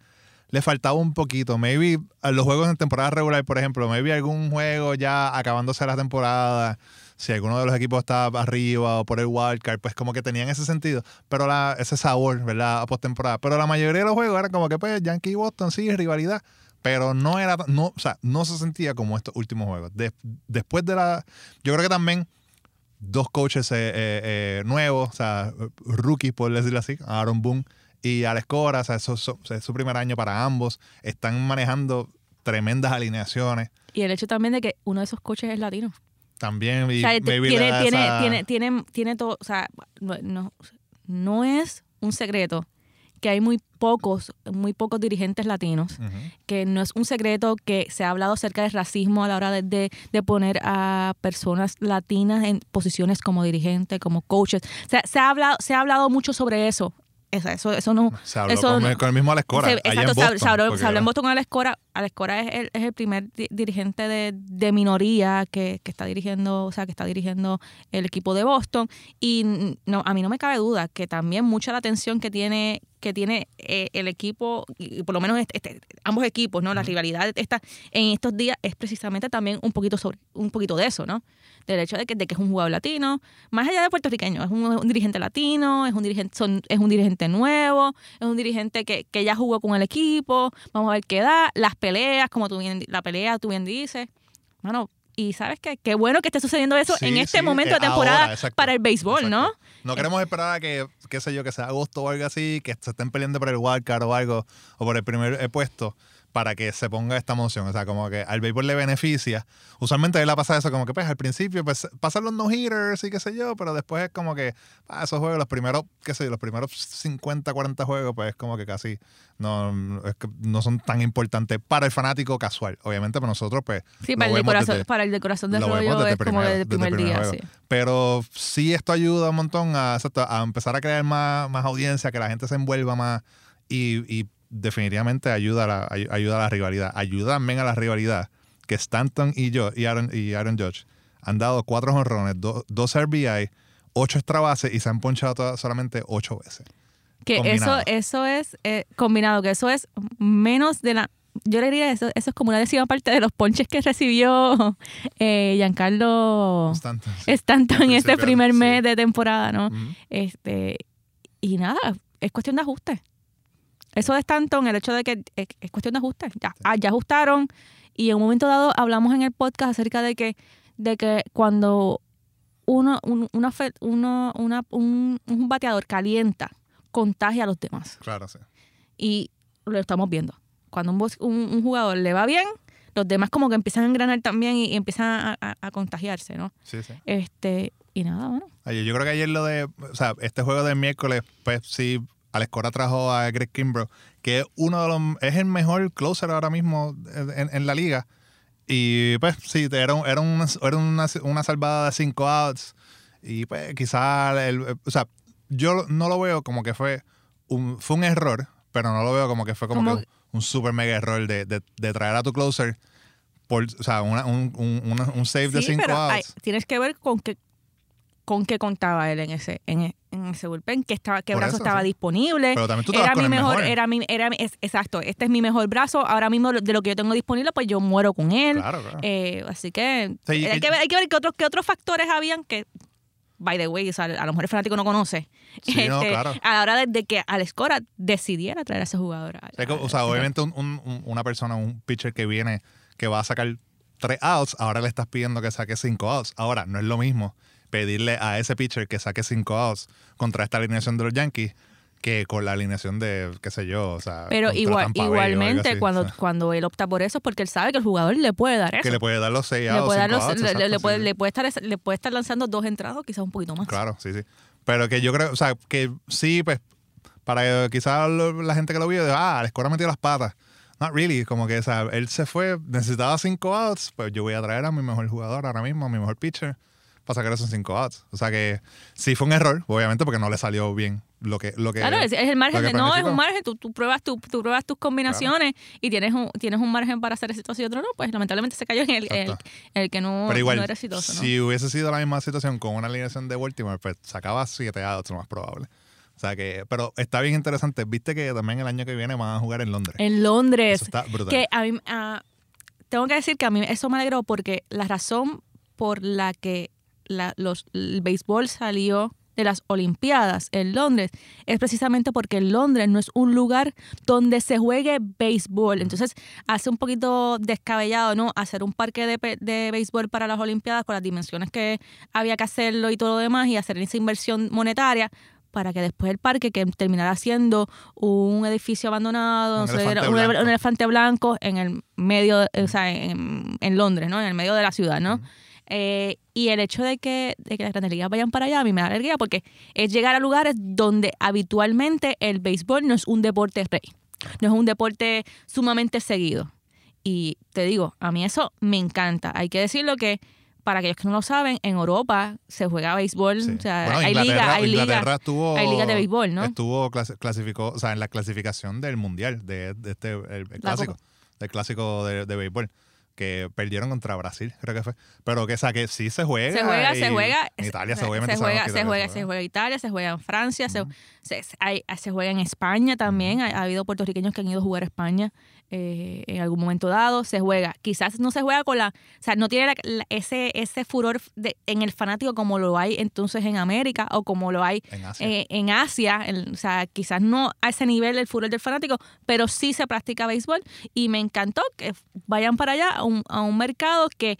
le faltaba un poquito. Maybe los juegos en temporada regular, por ejemplo, maybe algún juego ya acabándose la temporada, si alguno de los equipos estaba arriba o por el wildcard, pues como que tenían ese sentido, pero la, ese sabor, ¿verdad? A postemporada. Pero la mayoría de los juegos eran como que, pues, Yankee y Boston, sí, rivalidad. Pero no era, no, o sea, no se sentía como estos últimos juegos. De- después de la, yo creo que también dos coaches eh, eh, eh, nuevos, o sea, rookies, por decirlo así, Aaron Boone y Alex Cora, o sea, eso- eso- es su primer año para ambos, están manejando tremendas alineaciones Y el hecho también de que uno de esos coches es latino. también. Y O sea, tiene, tiene, esa- tiene, tiene, tiene todo, o sea, no, no, no es un secreto que hay muy pocos, muy pocos dirigentes latinos, que no es un secreto que se ha hablado acerca del racismo a la hora de, de- de poner a personas latinas en posiciones como dirigentes, como coaches. O sea, se ha hablado, se ha hablado mucho sobre eso. Eso, eso, no, Se habló eso con, el mismo Alex Cora. se- en exacto, hab- Boston, se habló, porque- se habló en Boston con Alex Cora. Alex Cora es el, es el primer di- dirigente de, de minoría que, que está dirigiendo, o sea, que está dirigiendo el equipo de Boston. Y no, a mí no me cabe duda que también mucha la atención que tiene que tiene eh, el equipo, y por lo menos este- este- ambos equipos, ¿no? La rivalidad esta, en estos días es precisamente también un poquito sobre, un poquito de eso, ¿no? Del hecho de que, de que es un jugador latino, más allá de puertorriqueño, es un, un dirigente latino, es un dirigente, son, es un dirigente nuevo, es un dirigente que, que ya jugó con el equipo, vamos a ver qué da, las peleas, como tú bien, la pelea, tú bien dices. Bueno, y sabes qué, qué bueno que esté sucediendo eso Sí, en este sí, momento eh, de temporada ahora, para el béisbol, ¿no? No queremos esperar a que, qué sé yo, que sea agosto o algo así, que se estén peleando por el wildcard o algo, o por el primer eh, puesto, para que se ponga esta moción. O sea, como que al béisbol le beneficia. Usualmente él le pasa eso, como que pues al principio pues, pasan los no-hitters y qué sé yo, pero después es como que ah, esos juegos, los primeros, qué sé yo, los primeros 50, 40 juegos, pues es como que casi no, es que no son tan importantes para el fanático casual. Obviamente para nosotros, pues. Sí, para el, de vemos corazón, desde- para el de corazón vemos rollo desde es como primero- desde el desde primer, el primer día, sí. Pero sí esto ayuda un montón a, a empezar a crear más, más audiencia, que la gente se envuelva más y, y definitivamente ayuda a la, ay- ayuda a la rivalidad. Ayuda también a la rivalidad que Stanton y yo y Aaron, y Aaron Judge han dado cuatro jonrones, do- dos RBI, ocho extra bases y se han ponchado todas- solamente ocho veces. Que eso, Combinado. eso es eh, combinado, que eso es menos de la. Yo le diría eso, eso es como una décima parte de los ponches que recibió eh, Giancarlo Stanton, sí. Stanton en este primer sí. mes de temporada, ¿no? Este, y nada, es cuestión de ajuste. Eso de Stanton, el hecho de que es, es cuestión de ajuste. Ya, ah, ya ajustaron y en un momento dado hablamos en el podcast acerca de que, de que cuando uno, un, una, fe- uno- una- un, un bateador calienta, contagia a los demás. Claro, sí. Y lo estamos viendo. Cuando un, un- un jugador le va bien, los demás como que empiezan a engranar también y, y empiezan a, a- a contagiarse, ¿no? Sí, sí. Este, y nada, bueno. Yo creo que ayer lo de, o sea, este juego del miércoles, pues sí, Alex Cora trajo a Greg Kimbrough, que es uno de los, es el mejor closer ahora mismo en, en la liga. Y pues sí, era, un- era, una, era una, una salvada de cinco outs. Y pues quizás, o sea, yo no lo veo como que fue un, fue un error, pero no lo veo como que fue como, Como- que un, un super mega error de, de, de traer a tu closer por, o sea, una- un, un, un save de Sí, cinco pero hay- outs. tienes que ver con qué con qué contaba él en ese en, en ese bullpen, que estaba qué Por brazo eso, estaba sí. disponible. Pero también tú te vas era con mi el mejor, mejor. era mi era es- exacto, este es mi mejor brazo, ahora mismo de lo que yo tengo disponible, pues yo muero con él. Claro, claro. Eh, así que Sí, hay, que- que ver, hay que ver qué otros qué otros factores habían que by the way, o sea, a lo mejor el fanático no conoce. Sí, no, claro. A la hora de, de que Alex Cora decidiera traer a ese jugador. a- que, o sea, a- obviamente un- una persona, un pitcher que viene, que va a sacar tres outs, ahora le estás pidiendo que saque cinco outs. Ahora, no es lo mismo pedirle a ese pitcher que saque cinco outs contra esta alineación de los Yankees que con la alineación de, qué sé yo, o sea, Pero igual, igualmente así. cuando, O sea, cuando él opta por eso es porque él sabe que el jugador le puede dar eso. que le puede dar los seis le outs, puede, dar los- outs, le- exacto, le puede- sí. le puede estar le puede estar lanzando dos entradas quizás un poquito más. Claro, sí, sí. Pero que yo creo, o sea, que sí, pues, para quizás la gente que lo vio, de, ah, la escuela metió las patas. Not really, como que, o sea, él se fue, necesitaba cinco outs, pues yo voy a traer a mi mejor jugador ahora mismo, a mi mejor pitcher, para sacar esos cinco outs. O sea que sí fue un error, obviamente, porque no le salió bien lo que... Lo que Claro, es, es el margen de, no, es un margen, tú, tú pruebas tu, tú pruebas tus combinaciones y tienes un, tienes un margen para hacer exitoso y otro no, pues lamentablemente se cayó en el, el, el que no, Pero igual, no era exitoso, ¿no? si hubiese sido la misma situación con una alineación de Baltimore, pues sacaba siete outs, lo más probable. O sea que, pero está bien interesante. Viste que también el año que viene van a jugar en Londres. En Londres, Eso está brutal. que a mí, ah, tengo que decir que a mí eso me alegró porque la razón por la que la- los, el béisbol salió de las Olimpiadas en Londres es precisamente porque Londres no es un lugar donde se juegue béisbol. Entonces hace un poquito descabellado, ¿no? Hacer un parque de, de béisbol para las Olimpiadas con las dimensiones que había que hacerlo y todo lo demás y hacer esa inversión monetaria para que después el parque que terminara siendo un edificio abandonado, Un elefante un, blanco. un elefante blanco en el medio, o sea, en, en Londres, ¿no? En el medio de la ciudad, ¿no? Eh, y el hecho de que, de que las grandes ligas vayan para allá a mí me da alegría porque es llegar a lugares donde habitualmente el béisbol no es un deporte rey, no es un deporte sumamente seguido. Y te digo, a mí eso me encanta. Hay que decirlo que para aquellos que no lo saben, en Europa se juega béisbol, Sí. o sea, Bueno, hay ligas, hay ligas. hay ligas de béisbol, ¿no? Estuvo clasi- clasificó, o sea, en la clasificación del mundial de, de este el, clásico, del clásico de, de béisbol que perdieron contra Brasil, creo que fue. Pero que, o sea, que sí se juega. Se juega, se juega. En Italia, se, se, obviamente se juega, se juega, se juega en Italia, se juega en Francia, se- se, se- hay- se juega en España también. Ha, ha habido puertorriqueños que han ido a jugar a España eh, en algún momento dado. Se juega. Quizás no se juega con la. O sea, no tiene la- la- ese, ese furor de- en el fanático como lo hay entonces en América o como lo hay En Asia. eh, en Asia, o sea, quizás no a ese nivel el furor del fanático, pero sí se practica béisbol y me encantó que vayan para allá un, a un mercado que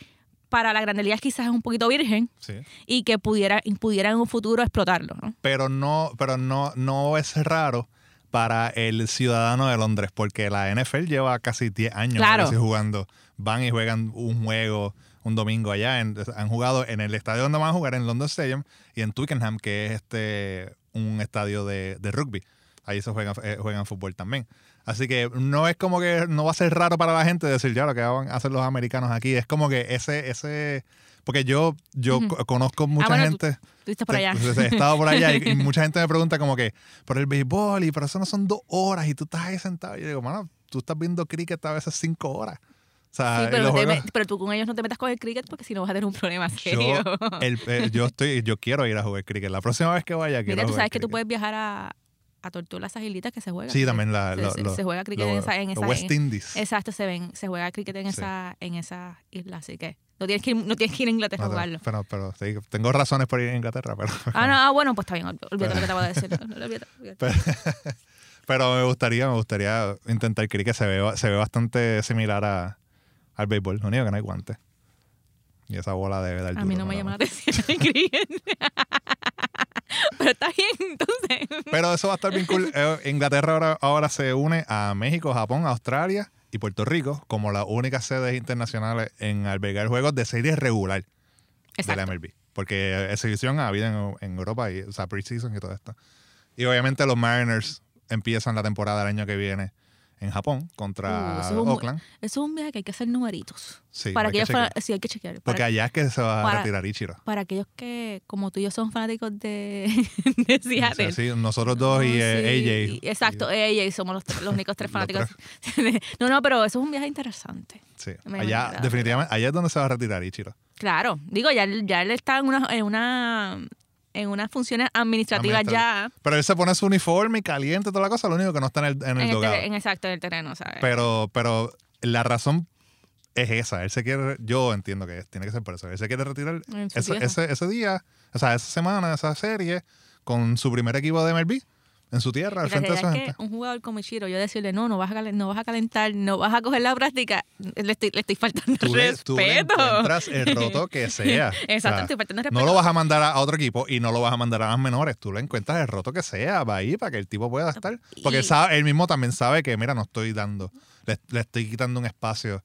para la Grande Liga quizás es un poquito virgen sí. y que pudiera, pudiera en un futuro explotarlo, ¿no? Pero no, pero no, no es raro para el ciudadano de Londres, porque la NFL lleva casi 10 años Claro. jugando. Van y juegan un juego un domingo allá. en- han jugado en el estadio donde van a jugar, en London Stadium, y en Twickenham, que es este un estadio de, de rugby. Ahí se juegan, eh, juegan fútbol también. Así que no es como que no va a ser raro para la gente decir ya lo que van a hacer los americanos aquí. Es como que ese, ese Porque yo, yo Ujú. co- conozco mucha bueno, tú- gente. Tú por Te- allá. He estado por allá y, y mucha gente me pregunta como que, pero el béisbol, y pero eso no son dos horas y tú estás ahí sentado. Y yo digo, mano, tú estás viendo cricket a veces cinco horas. O sea, Sí, pero, te pero tú con ellos no te metas con el cricket porque si no vas a tener un problema yo, serio. el- eh, yo estoy, yo quiero ir a jugar cricket. La próxima vez que vaya quiero Mira, tú sabes que tú puedes viajar a, a Tortuga Las Agilitas que se juega. Sí, también la, se, lo- se- lo- se juega cricket lo- en esa, en esa West en- Indies. Exacto, se ven, se juega cricket en Sí. esa, en esa isla, así que no tienes que ir, no tienes que ir a Inglaterra a No, jugarlo. pero, pero sí, tengo razones por ir a Inglaterra, pero, Ah, no, ah, bueno, pues está bien, ol- olvídate lo que te voy a decir. Olvídate, olvídate. pero, pero me gustaría, me gustaría intentar cricket. Se ve, se ve bastante similar a, al béisbol. Lo único que no hay guantes. Y esa bola debe dar A mí no me llama la atención pero está bien, entonces. Pero eso va a estar bien cool. Eh, Inglaterra ahora, ahora se une a México, Japón, Australia y Puerto Rico como las únicas sedes internacionales en albergar juegos de serie regular de la Exacto. MLB. Porque exhibición ha habido en, en Europa, y, o sea, preseason y todo esto. Y obviamente los Mariners empiezan la temporada el año que viene en Japón contra Uh, eso es un- Oakland. Eso es un viaje que hay que hacer numeritos. Sí, para aquellos sí, hay que chequear. Porque Para, allá es que se va a retirar Ichiro. para aquellos que, como tú y yo, son fanáticos de, de O Seattle. sea, sí, nosotros dos y eh, sí, AJ. Exacto, Y- AJ, somos los, los únicos tres fanáticos. no, no, pero eso es un viaje interesante. sí. Me Allá, definitivamente, allá es donde se va a retirar Ichiro. Claro, digo, ya, ya él está en una, en una, en unas funciones administrativas ya. Pero él se pone su uniforme y caliente toda la cosa, lo único que no está en el, en el En, el dogado. tere- en exacto, en el terreno, ¿sabes? Pero, pero la razón es esa. Él se quiere, yo entiendo que es- tiene que ser por eso. Él se quiere retirar ese, ese, ese día, o sea, esa semana, esa serie, con su primer equipo de MLB en su tierra, al frente de su realidad es gente. que un jugador como Ichiro, yo decirle, no, no vas a, no vas a calentar, no vas a coger la práctica, le estoy, le estoy faltando Tú le, tú le respeto. encuentras el roto que sea. Exacto, O sea, estoy faltando respeto. no lo vas a mandar a, otro equipo y no lo vas a mandar a más menores. Tú le encuentras el roto que sea, va ahí para que el tipo pueda estar. Porque él, sabe, él mismo también sabe que, mira, no estoy dando, le, le estoy quitando un espacio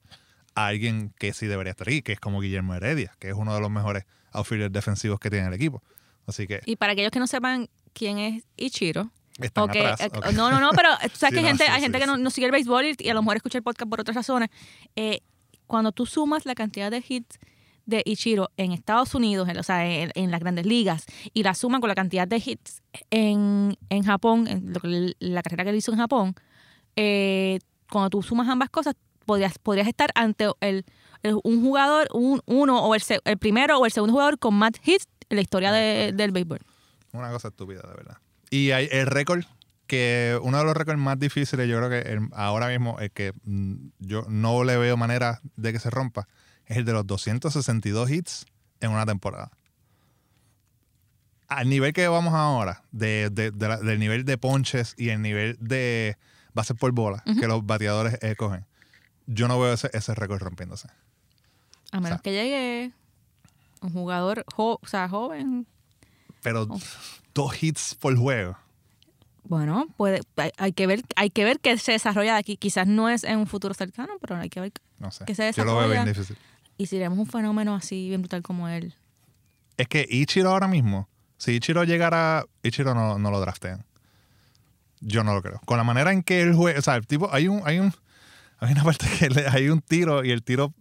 a alguien que sí debería estar ahí, que es como Guillermo Heredia, que es uno de los mejores outfielders defensivos que tiene el equipo. Así que Y para aquellos que no sepan quién es Ichiro, están Ok, atrás. eh, ok. No, no, no, pero tú sabes Sí, que hay no, gente, sí, hay gente que no, no sigue el béisbol y, y a lo mejor escucha el podcast por otras razones. Eh, cuando tú sumas la cantidad de hits de Ichiro en Estados Unidos, en- o sea, en, en las grandes ligas, y la suman con la cantidad de hits en, en Japón, en lo que- la carrera que él hizo en Japón, eh, cuando tú sumas ambas cosas, podrías, podrías estar ante el, el- un jugador, un, uno o el, el primero o el segundo jugador con más hits en la historia de- del béisbol. Una cosa estúpida, de verdad. Y hay el récord, que uno de los récords más difíciles, yo creo que el- ahora mismo, el que mm, yo no le veo manera de que se rompa, es el de los 262 hits en una temporada. Al nivel que vamos ahora, de, de- de la- del nivel de ponches y el nivel de bases por bola que los bateadores eh, cogen, yo no veo ese, ese récord rompiéndose. A menos sea- que llegue un jugador jo- o sea, joven. Pero Oh. Dos hits por juego. Bueno, puede, hay, hay que ver, hay que ver qué se desarrolla de aquí. Quizás no es en un futuro cercano, pero hay que ver. No sé. Que se yo lo veo bien desarrolla. difícil. Y si tenemos un fenómeno así bien brutal como él. Es que Ichiro ahora mismo, si Ichiro llegara, Ichiro no, no lo draftean. Yo no lo creo. Con la manera en que él juega, o sea, el tipo, hay un, hay un, hay una parte que le- hay un tiro y el tiro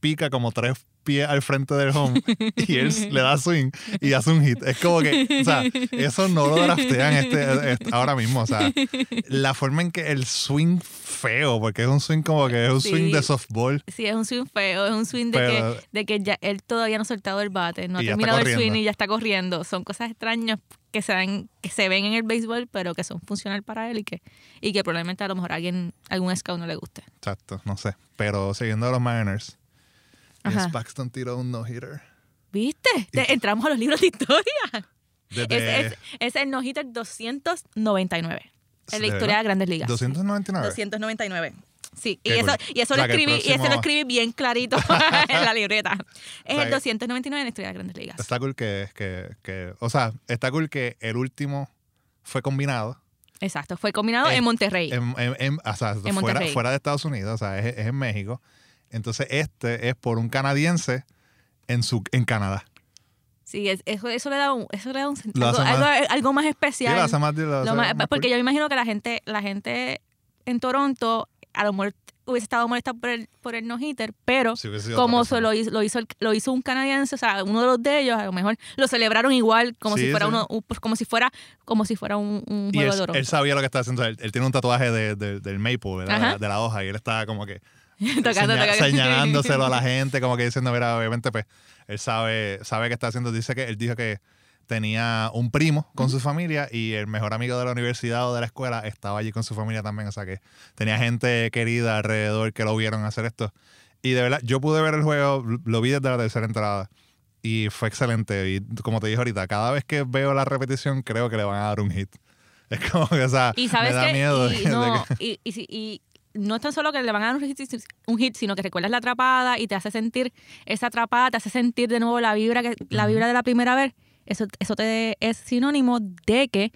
pica como tres pies al frente del home y él le da swing y hace un hit. Es como que, o sea, eso no lo draftean este, este- ahora mismo. O sea, la forma en que el swing feo, porque es un swing como que es un Sí. swing de softball. Sí, es un swing feo, es un swing de, Pero- que, de que ya él todavía no ha soltado el bate, no ha terminado el swing y ya está corriendo. Son cosas extrañas que se, ven, que se ven en el béisbol, pero que son funcionales para él y que, y que probablemente a lo mejor a alguien, algún scout no le guste. Exacto, no sé. Pero siguiendo a los Mariners, Ajá. Vince Paxton tiró un no-hitter. ¿Viste? Te- entramos a los libros de historia. Desde Es, es, es el no-hitter 299 en la ¿De historia de Grandes Ligas. 299. 299. Sí, y eso, y eso O lo sea, el escribí, y eso lo próximo- escribí bien clarito en la libreta. Es sea, el que- 299 en la historia de Grandes Ligas. Está cool que, que, que, o sea, está cool que el último fue combinado Exacto, fue combinado Eh, en Monterrey. en, en- en- o sea, fuera, Monterrey. fuera de Estados Unidos, o sea, es, es en México. Entonces, este es por un canadiense en su en Canadá. Sí, es- eso, eso le da un, eso le da un algo, más- algo- algo más Sí, especial. lo hace más- lo Lo hace más- más porque cool. yo me imagino que la gente, la gente en Toronto, a lo mejor hubiese estado molesta por el, por el no-hitter, pero Sí, como se lo, hizo, lo, hizo, el- lo hizo un canadiense, o sea, uno de los de ellos, a lo mejor lo celebraron igual, como Sí, si fuera sí. uno, un- pues, como si fuera, como si fuera un, un Y juego él, de oro. él sabía lo que estaba haciendo. Él, él tiene un tatuaje de, de- del maple, ¿verdad? De la hoja. Y él estaba como que Tocando, seña- tocando. señalándoselo a la gente, como que diciendo, mira, obviamente, pues, él sabe, sabe qué está haciendo. Dice que él dijo que tenía un primo con su familia y el mejor amigo de la universidad o de la escuela estaba allí con su familia también. O sea que tenía gente querida alrededor que lo vieron hacer esto. Y de verdad, yo pude ver el juego, lo vi desde la tercera entrada. Y fue excelente. Y como te dije ahorita, cada vez que veo la repetición, creo que le van a dar un hit. Es como que, o sea, Y sabes me da que miedo. y, no, que- y, y no es tan solo que le van a dar un hit, un hit, sino que recuerdas la atrapada y te hace sentir esa atrapada, te hace sentir de nuevo la vibra que la vibra de la primera vez. Eso, eso te es sinónimo de que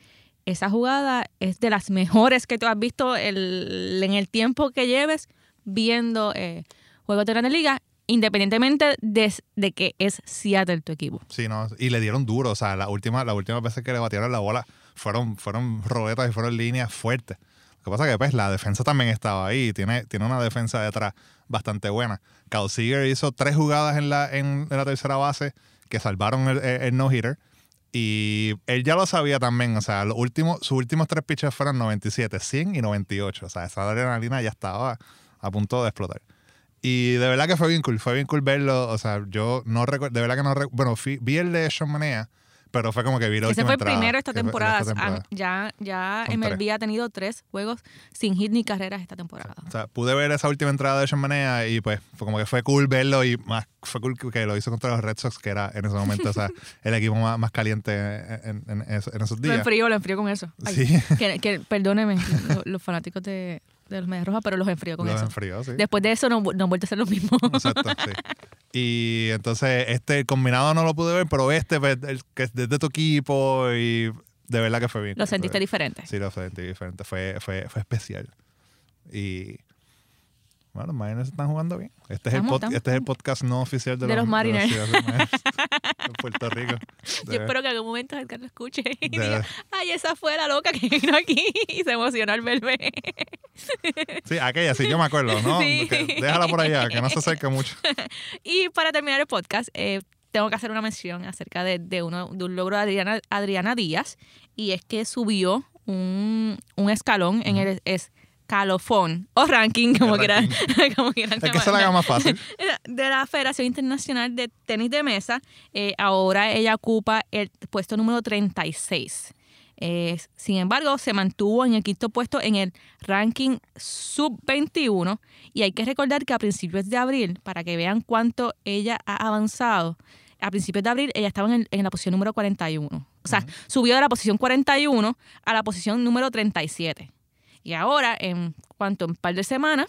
esa jugada es de las mejores que tú has visto el- en el tiempo que lleves viendo eh, juegos de Grandes Ligas, independientemente de, de que es Seattle tu equipo. Sí, no, y le dieron duro. O sea, la última, las últimas veces que le batieron la bola fueron, fueron roletas y fueron líneas fuertes. Lo que pasa es que pues, la defensa también estaba ahí. Tiene, tiene una defensa detrás bastante buena. Cal Seager hizo tres jugadas en la, en, en la tercera base que salvaron el, el- el no-hitter. Y él ya lo sabía también. O sea, los últimos, sus últimos tres pitches fueron 97, 100 y 98. O sea, esa adrenalina ya estaba a punto de explotar. Y de verdad que fue bien cool, fue bien cool verlo. O sea, yo no recuerdo, de verdad que no recuerdo. Bueno, fui- vi el de Sean Manea, pero fue como que vi la Ese fue el entrada, primero esta temporada. esta temporada. Ah, Ya, ya Son MLB ha tenido tres juegos sin hit ni carreras esta temporada. O sea, pude ver esa última entrada de Sean Manea y pues fue como que fue cool verlo y más fue cool que lo hizo contra los Red Sox, que era en ese momento, o sea, el equipo más, más caliente en, en- en esos- esos Lo días. enfrío, lo enfrío con eso. Ay, Sí, que, que- perdóneme, lo- los, fanáticos de, de los Medias Rojas, pero los enfrío con los eso. enfrió, sí. Después de eso no, no han vuelto a ser lo mismo. Exacto, sí. Y entonces, este combinado no lo pude ver, pero este, el que es de tu equipo y de verdad que fue bien. lo sentiste fue- diferente. Sí, lo sentí diferente. Fue, fue, fue especial. Y bueno, los Mariners están jugando bien. Este es, el, pod- estamos, este es el podcast no oficial de, De los Mariners. de los Mariners en Puerto Rico. Yo espero que en algún momento Edgar lo escuche y de- diga, ay, esa fue la loca que vino aquí y se emocionó al verme. Sí, aquella, sí, yo me acuerdo, ¿no? Sí. Déjala por allá, que no se acerque mucho. Y para terminar el podcast, eh, tengo que hacer una mención acerca de, de uno, de un logro de Adriana, Adriana Díaz, y es que subió un, un escalón en el escalofón o ranking, como quieran, como quieran Es que se la haga más fácil. de la Federación Internacional de Tenis de Mesa. Eh, ahora ella ocupa el puesto número 36. Eh, sin embargo, se mantuvo en el quinto puesto en el ranking sub-21 y hay que recordar que a principios de abril, para que vean cuánto ella ha avanzado, a principios de abril ella estaba en, el- en la posición número 41. O sea, subió de la posición 41 a la posición número 37. Y ahora, en cuanto en un par de semanas,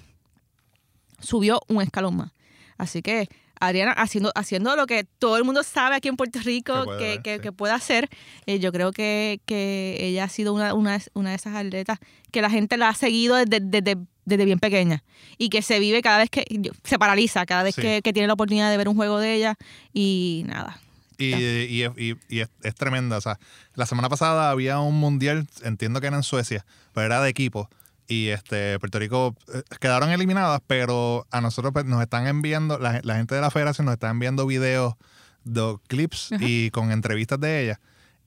subió un escalón más. Así que Adriana haciendo, haciendo lo que todo el mundo sabe aquí en Puerto Rico Que puede que, dar, que- sí. que puede hacer, eh, yo creo que, que ella ha sido una, una, una de esas atletas que la gente la ha seguido desde, desde, desde bien pequeña y que se vive cada vez que se paraliza, cada vez Sí. que tiene la oportunidad de ver un juego de ella y nada. Y, y, y- y es, es tremenda. O sea, la semana pasada había un mundial, entiendo que era en Suecia, pero era de equipo. Y este Puerto Rico eh, quedaron eliminadas, pero a nosotros pues, nos están enviando, la, la gente de la federación nos está enviando videos, de clips Ajá. y con entrevistas de ella.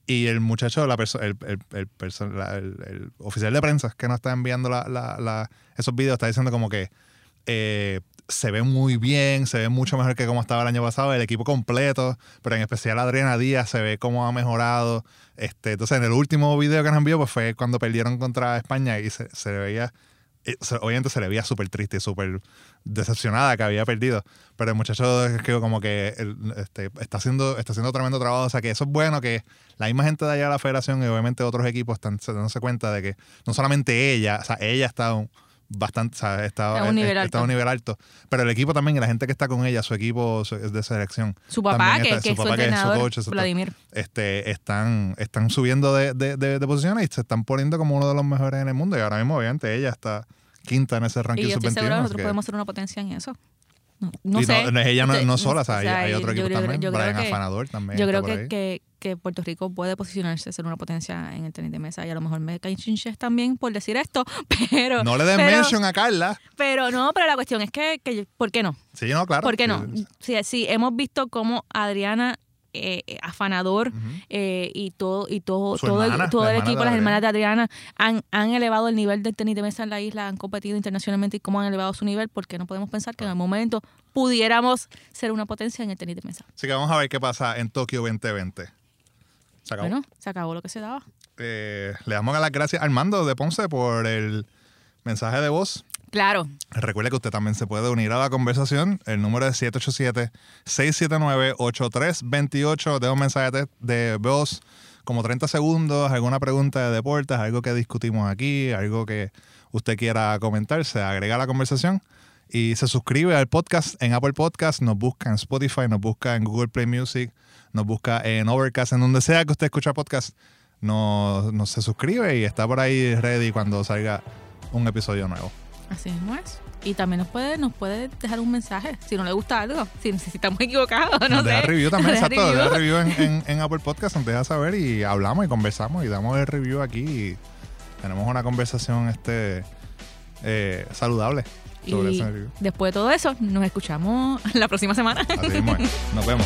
Y el muchacho, la el, el, oficial de prensa que nos está enviando la- la- la- esos videos, está diciendo como que eh, se ve muy bien, se ve mucho mejor que como estaba el año pasado, el equipo completo, pero en especial Adriana Díaz se ve cómo ha mejorado. Este, entonces, en el último video que nos envió, pues fue cuando perdieron contra España y se, se veía, eh, obviamente se le veía súper triste y súper decepcionada que había perdido, pero el muchacho es que como que este, está, haciendo, está haciendo tremendo trabajo, o sea que eso es bueno que la misma gente de allá de la federación y obviamente otros equipos están se- dándose cuenta de que no solamente ella, o sea, ella está un- bastante, sea, está, A un nivel está a un alto. nivel alto, pero el equipo también la gente que está con ella, su equipo es de selección, Su papá, que, está- que su es su papá que es su coach. Vladimir. este, están, están subiendo de, de, de- de posiciones y se están poniendo como uno de los mejores en el mundo y ahora mismo obviamente ella está quinta en ese ranking Y yo estoy sub-21. segura que así nosotros que- podemos ser una potencia en eso. No, no y sé. no, ella no, no sola, o sea, hay, hay yo- otro yo equipo creo- también. yo Brian que- Afanador también. Yo creo que, que, que Puerto Rico puede posicionarse, ser una potencia en el tenis de mesa y a lo mejor me caen chinches también por decir esto, pero... No le den pero, mention a Carla. Pero no, pero la cuestión es que, que ¿por qué no? Sí, no, claro. ¿Por qué no? Sí, Sí, hemos visto cómo Adriana eh, eh, afanador eh, y todo y todo Su todo hermana, el, todo el equipo las hermanas de Adriana han, han elevado el nivel del tenis de mesa en la isla han competido internacionalmente y cómo han elevado su nivel porque no podemos pensar que en el momento pudiéramos ser una potencia en el tenis de mesa Así que vamos a ver qué pasa en Tokio 2020. Se acabó. bueno se acabó lo que se daba Eh, le damos las gracias a Armando de Ponce por el mensaje de voz. claro Recuerde que usted también se puede unir a la conversación. El número es 787-679-8328. Deja un mensaje de, de voz como 30 segundos, alguna pregunta de deportes, algo que discutimos aquí, algo que usted quiera comentar, se agrega a la conversación y se suscribe al podcast en Apple Podcast, nos busca en Spotify, nos busca en Google Play Music, nos busca en Overcast, en donde sea que usted escuche podcast, nos, nos se suscribe y está por ahí ready cuando salga un episodio nuevo. así mismo es y también nos puede nos puede dejar un mensaje si no le gusta algo si, si estamos equivocados no Nos deja sé. review también, Nos exacto. Deja review. review en, en- en Apple Podcast, nos deja saber y hablamos y conversamos y damos el review aquí y tenemos una conversación este eh, saludable sobre y ese review. después de todo eso nos escuchamos la próxima semana Así mismo es. Nos vemos.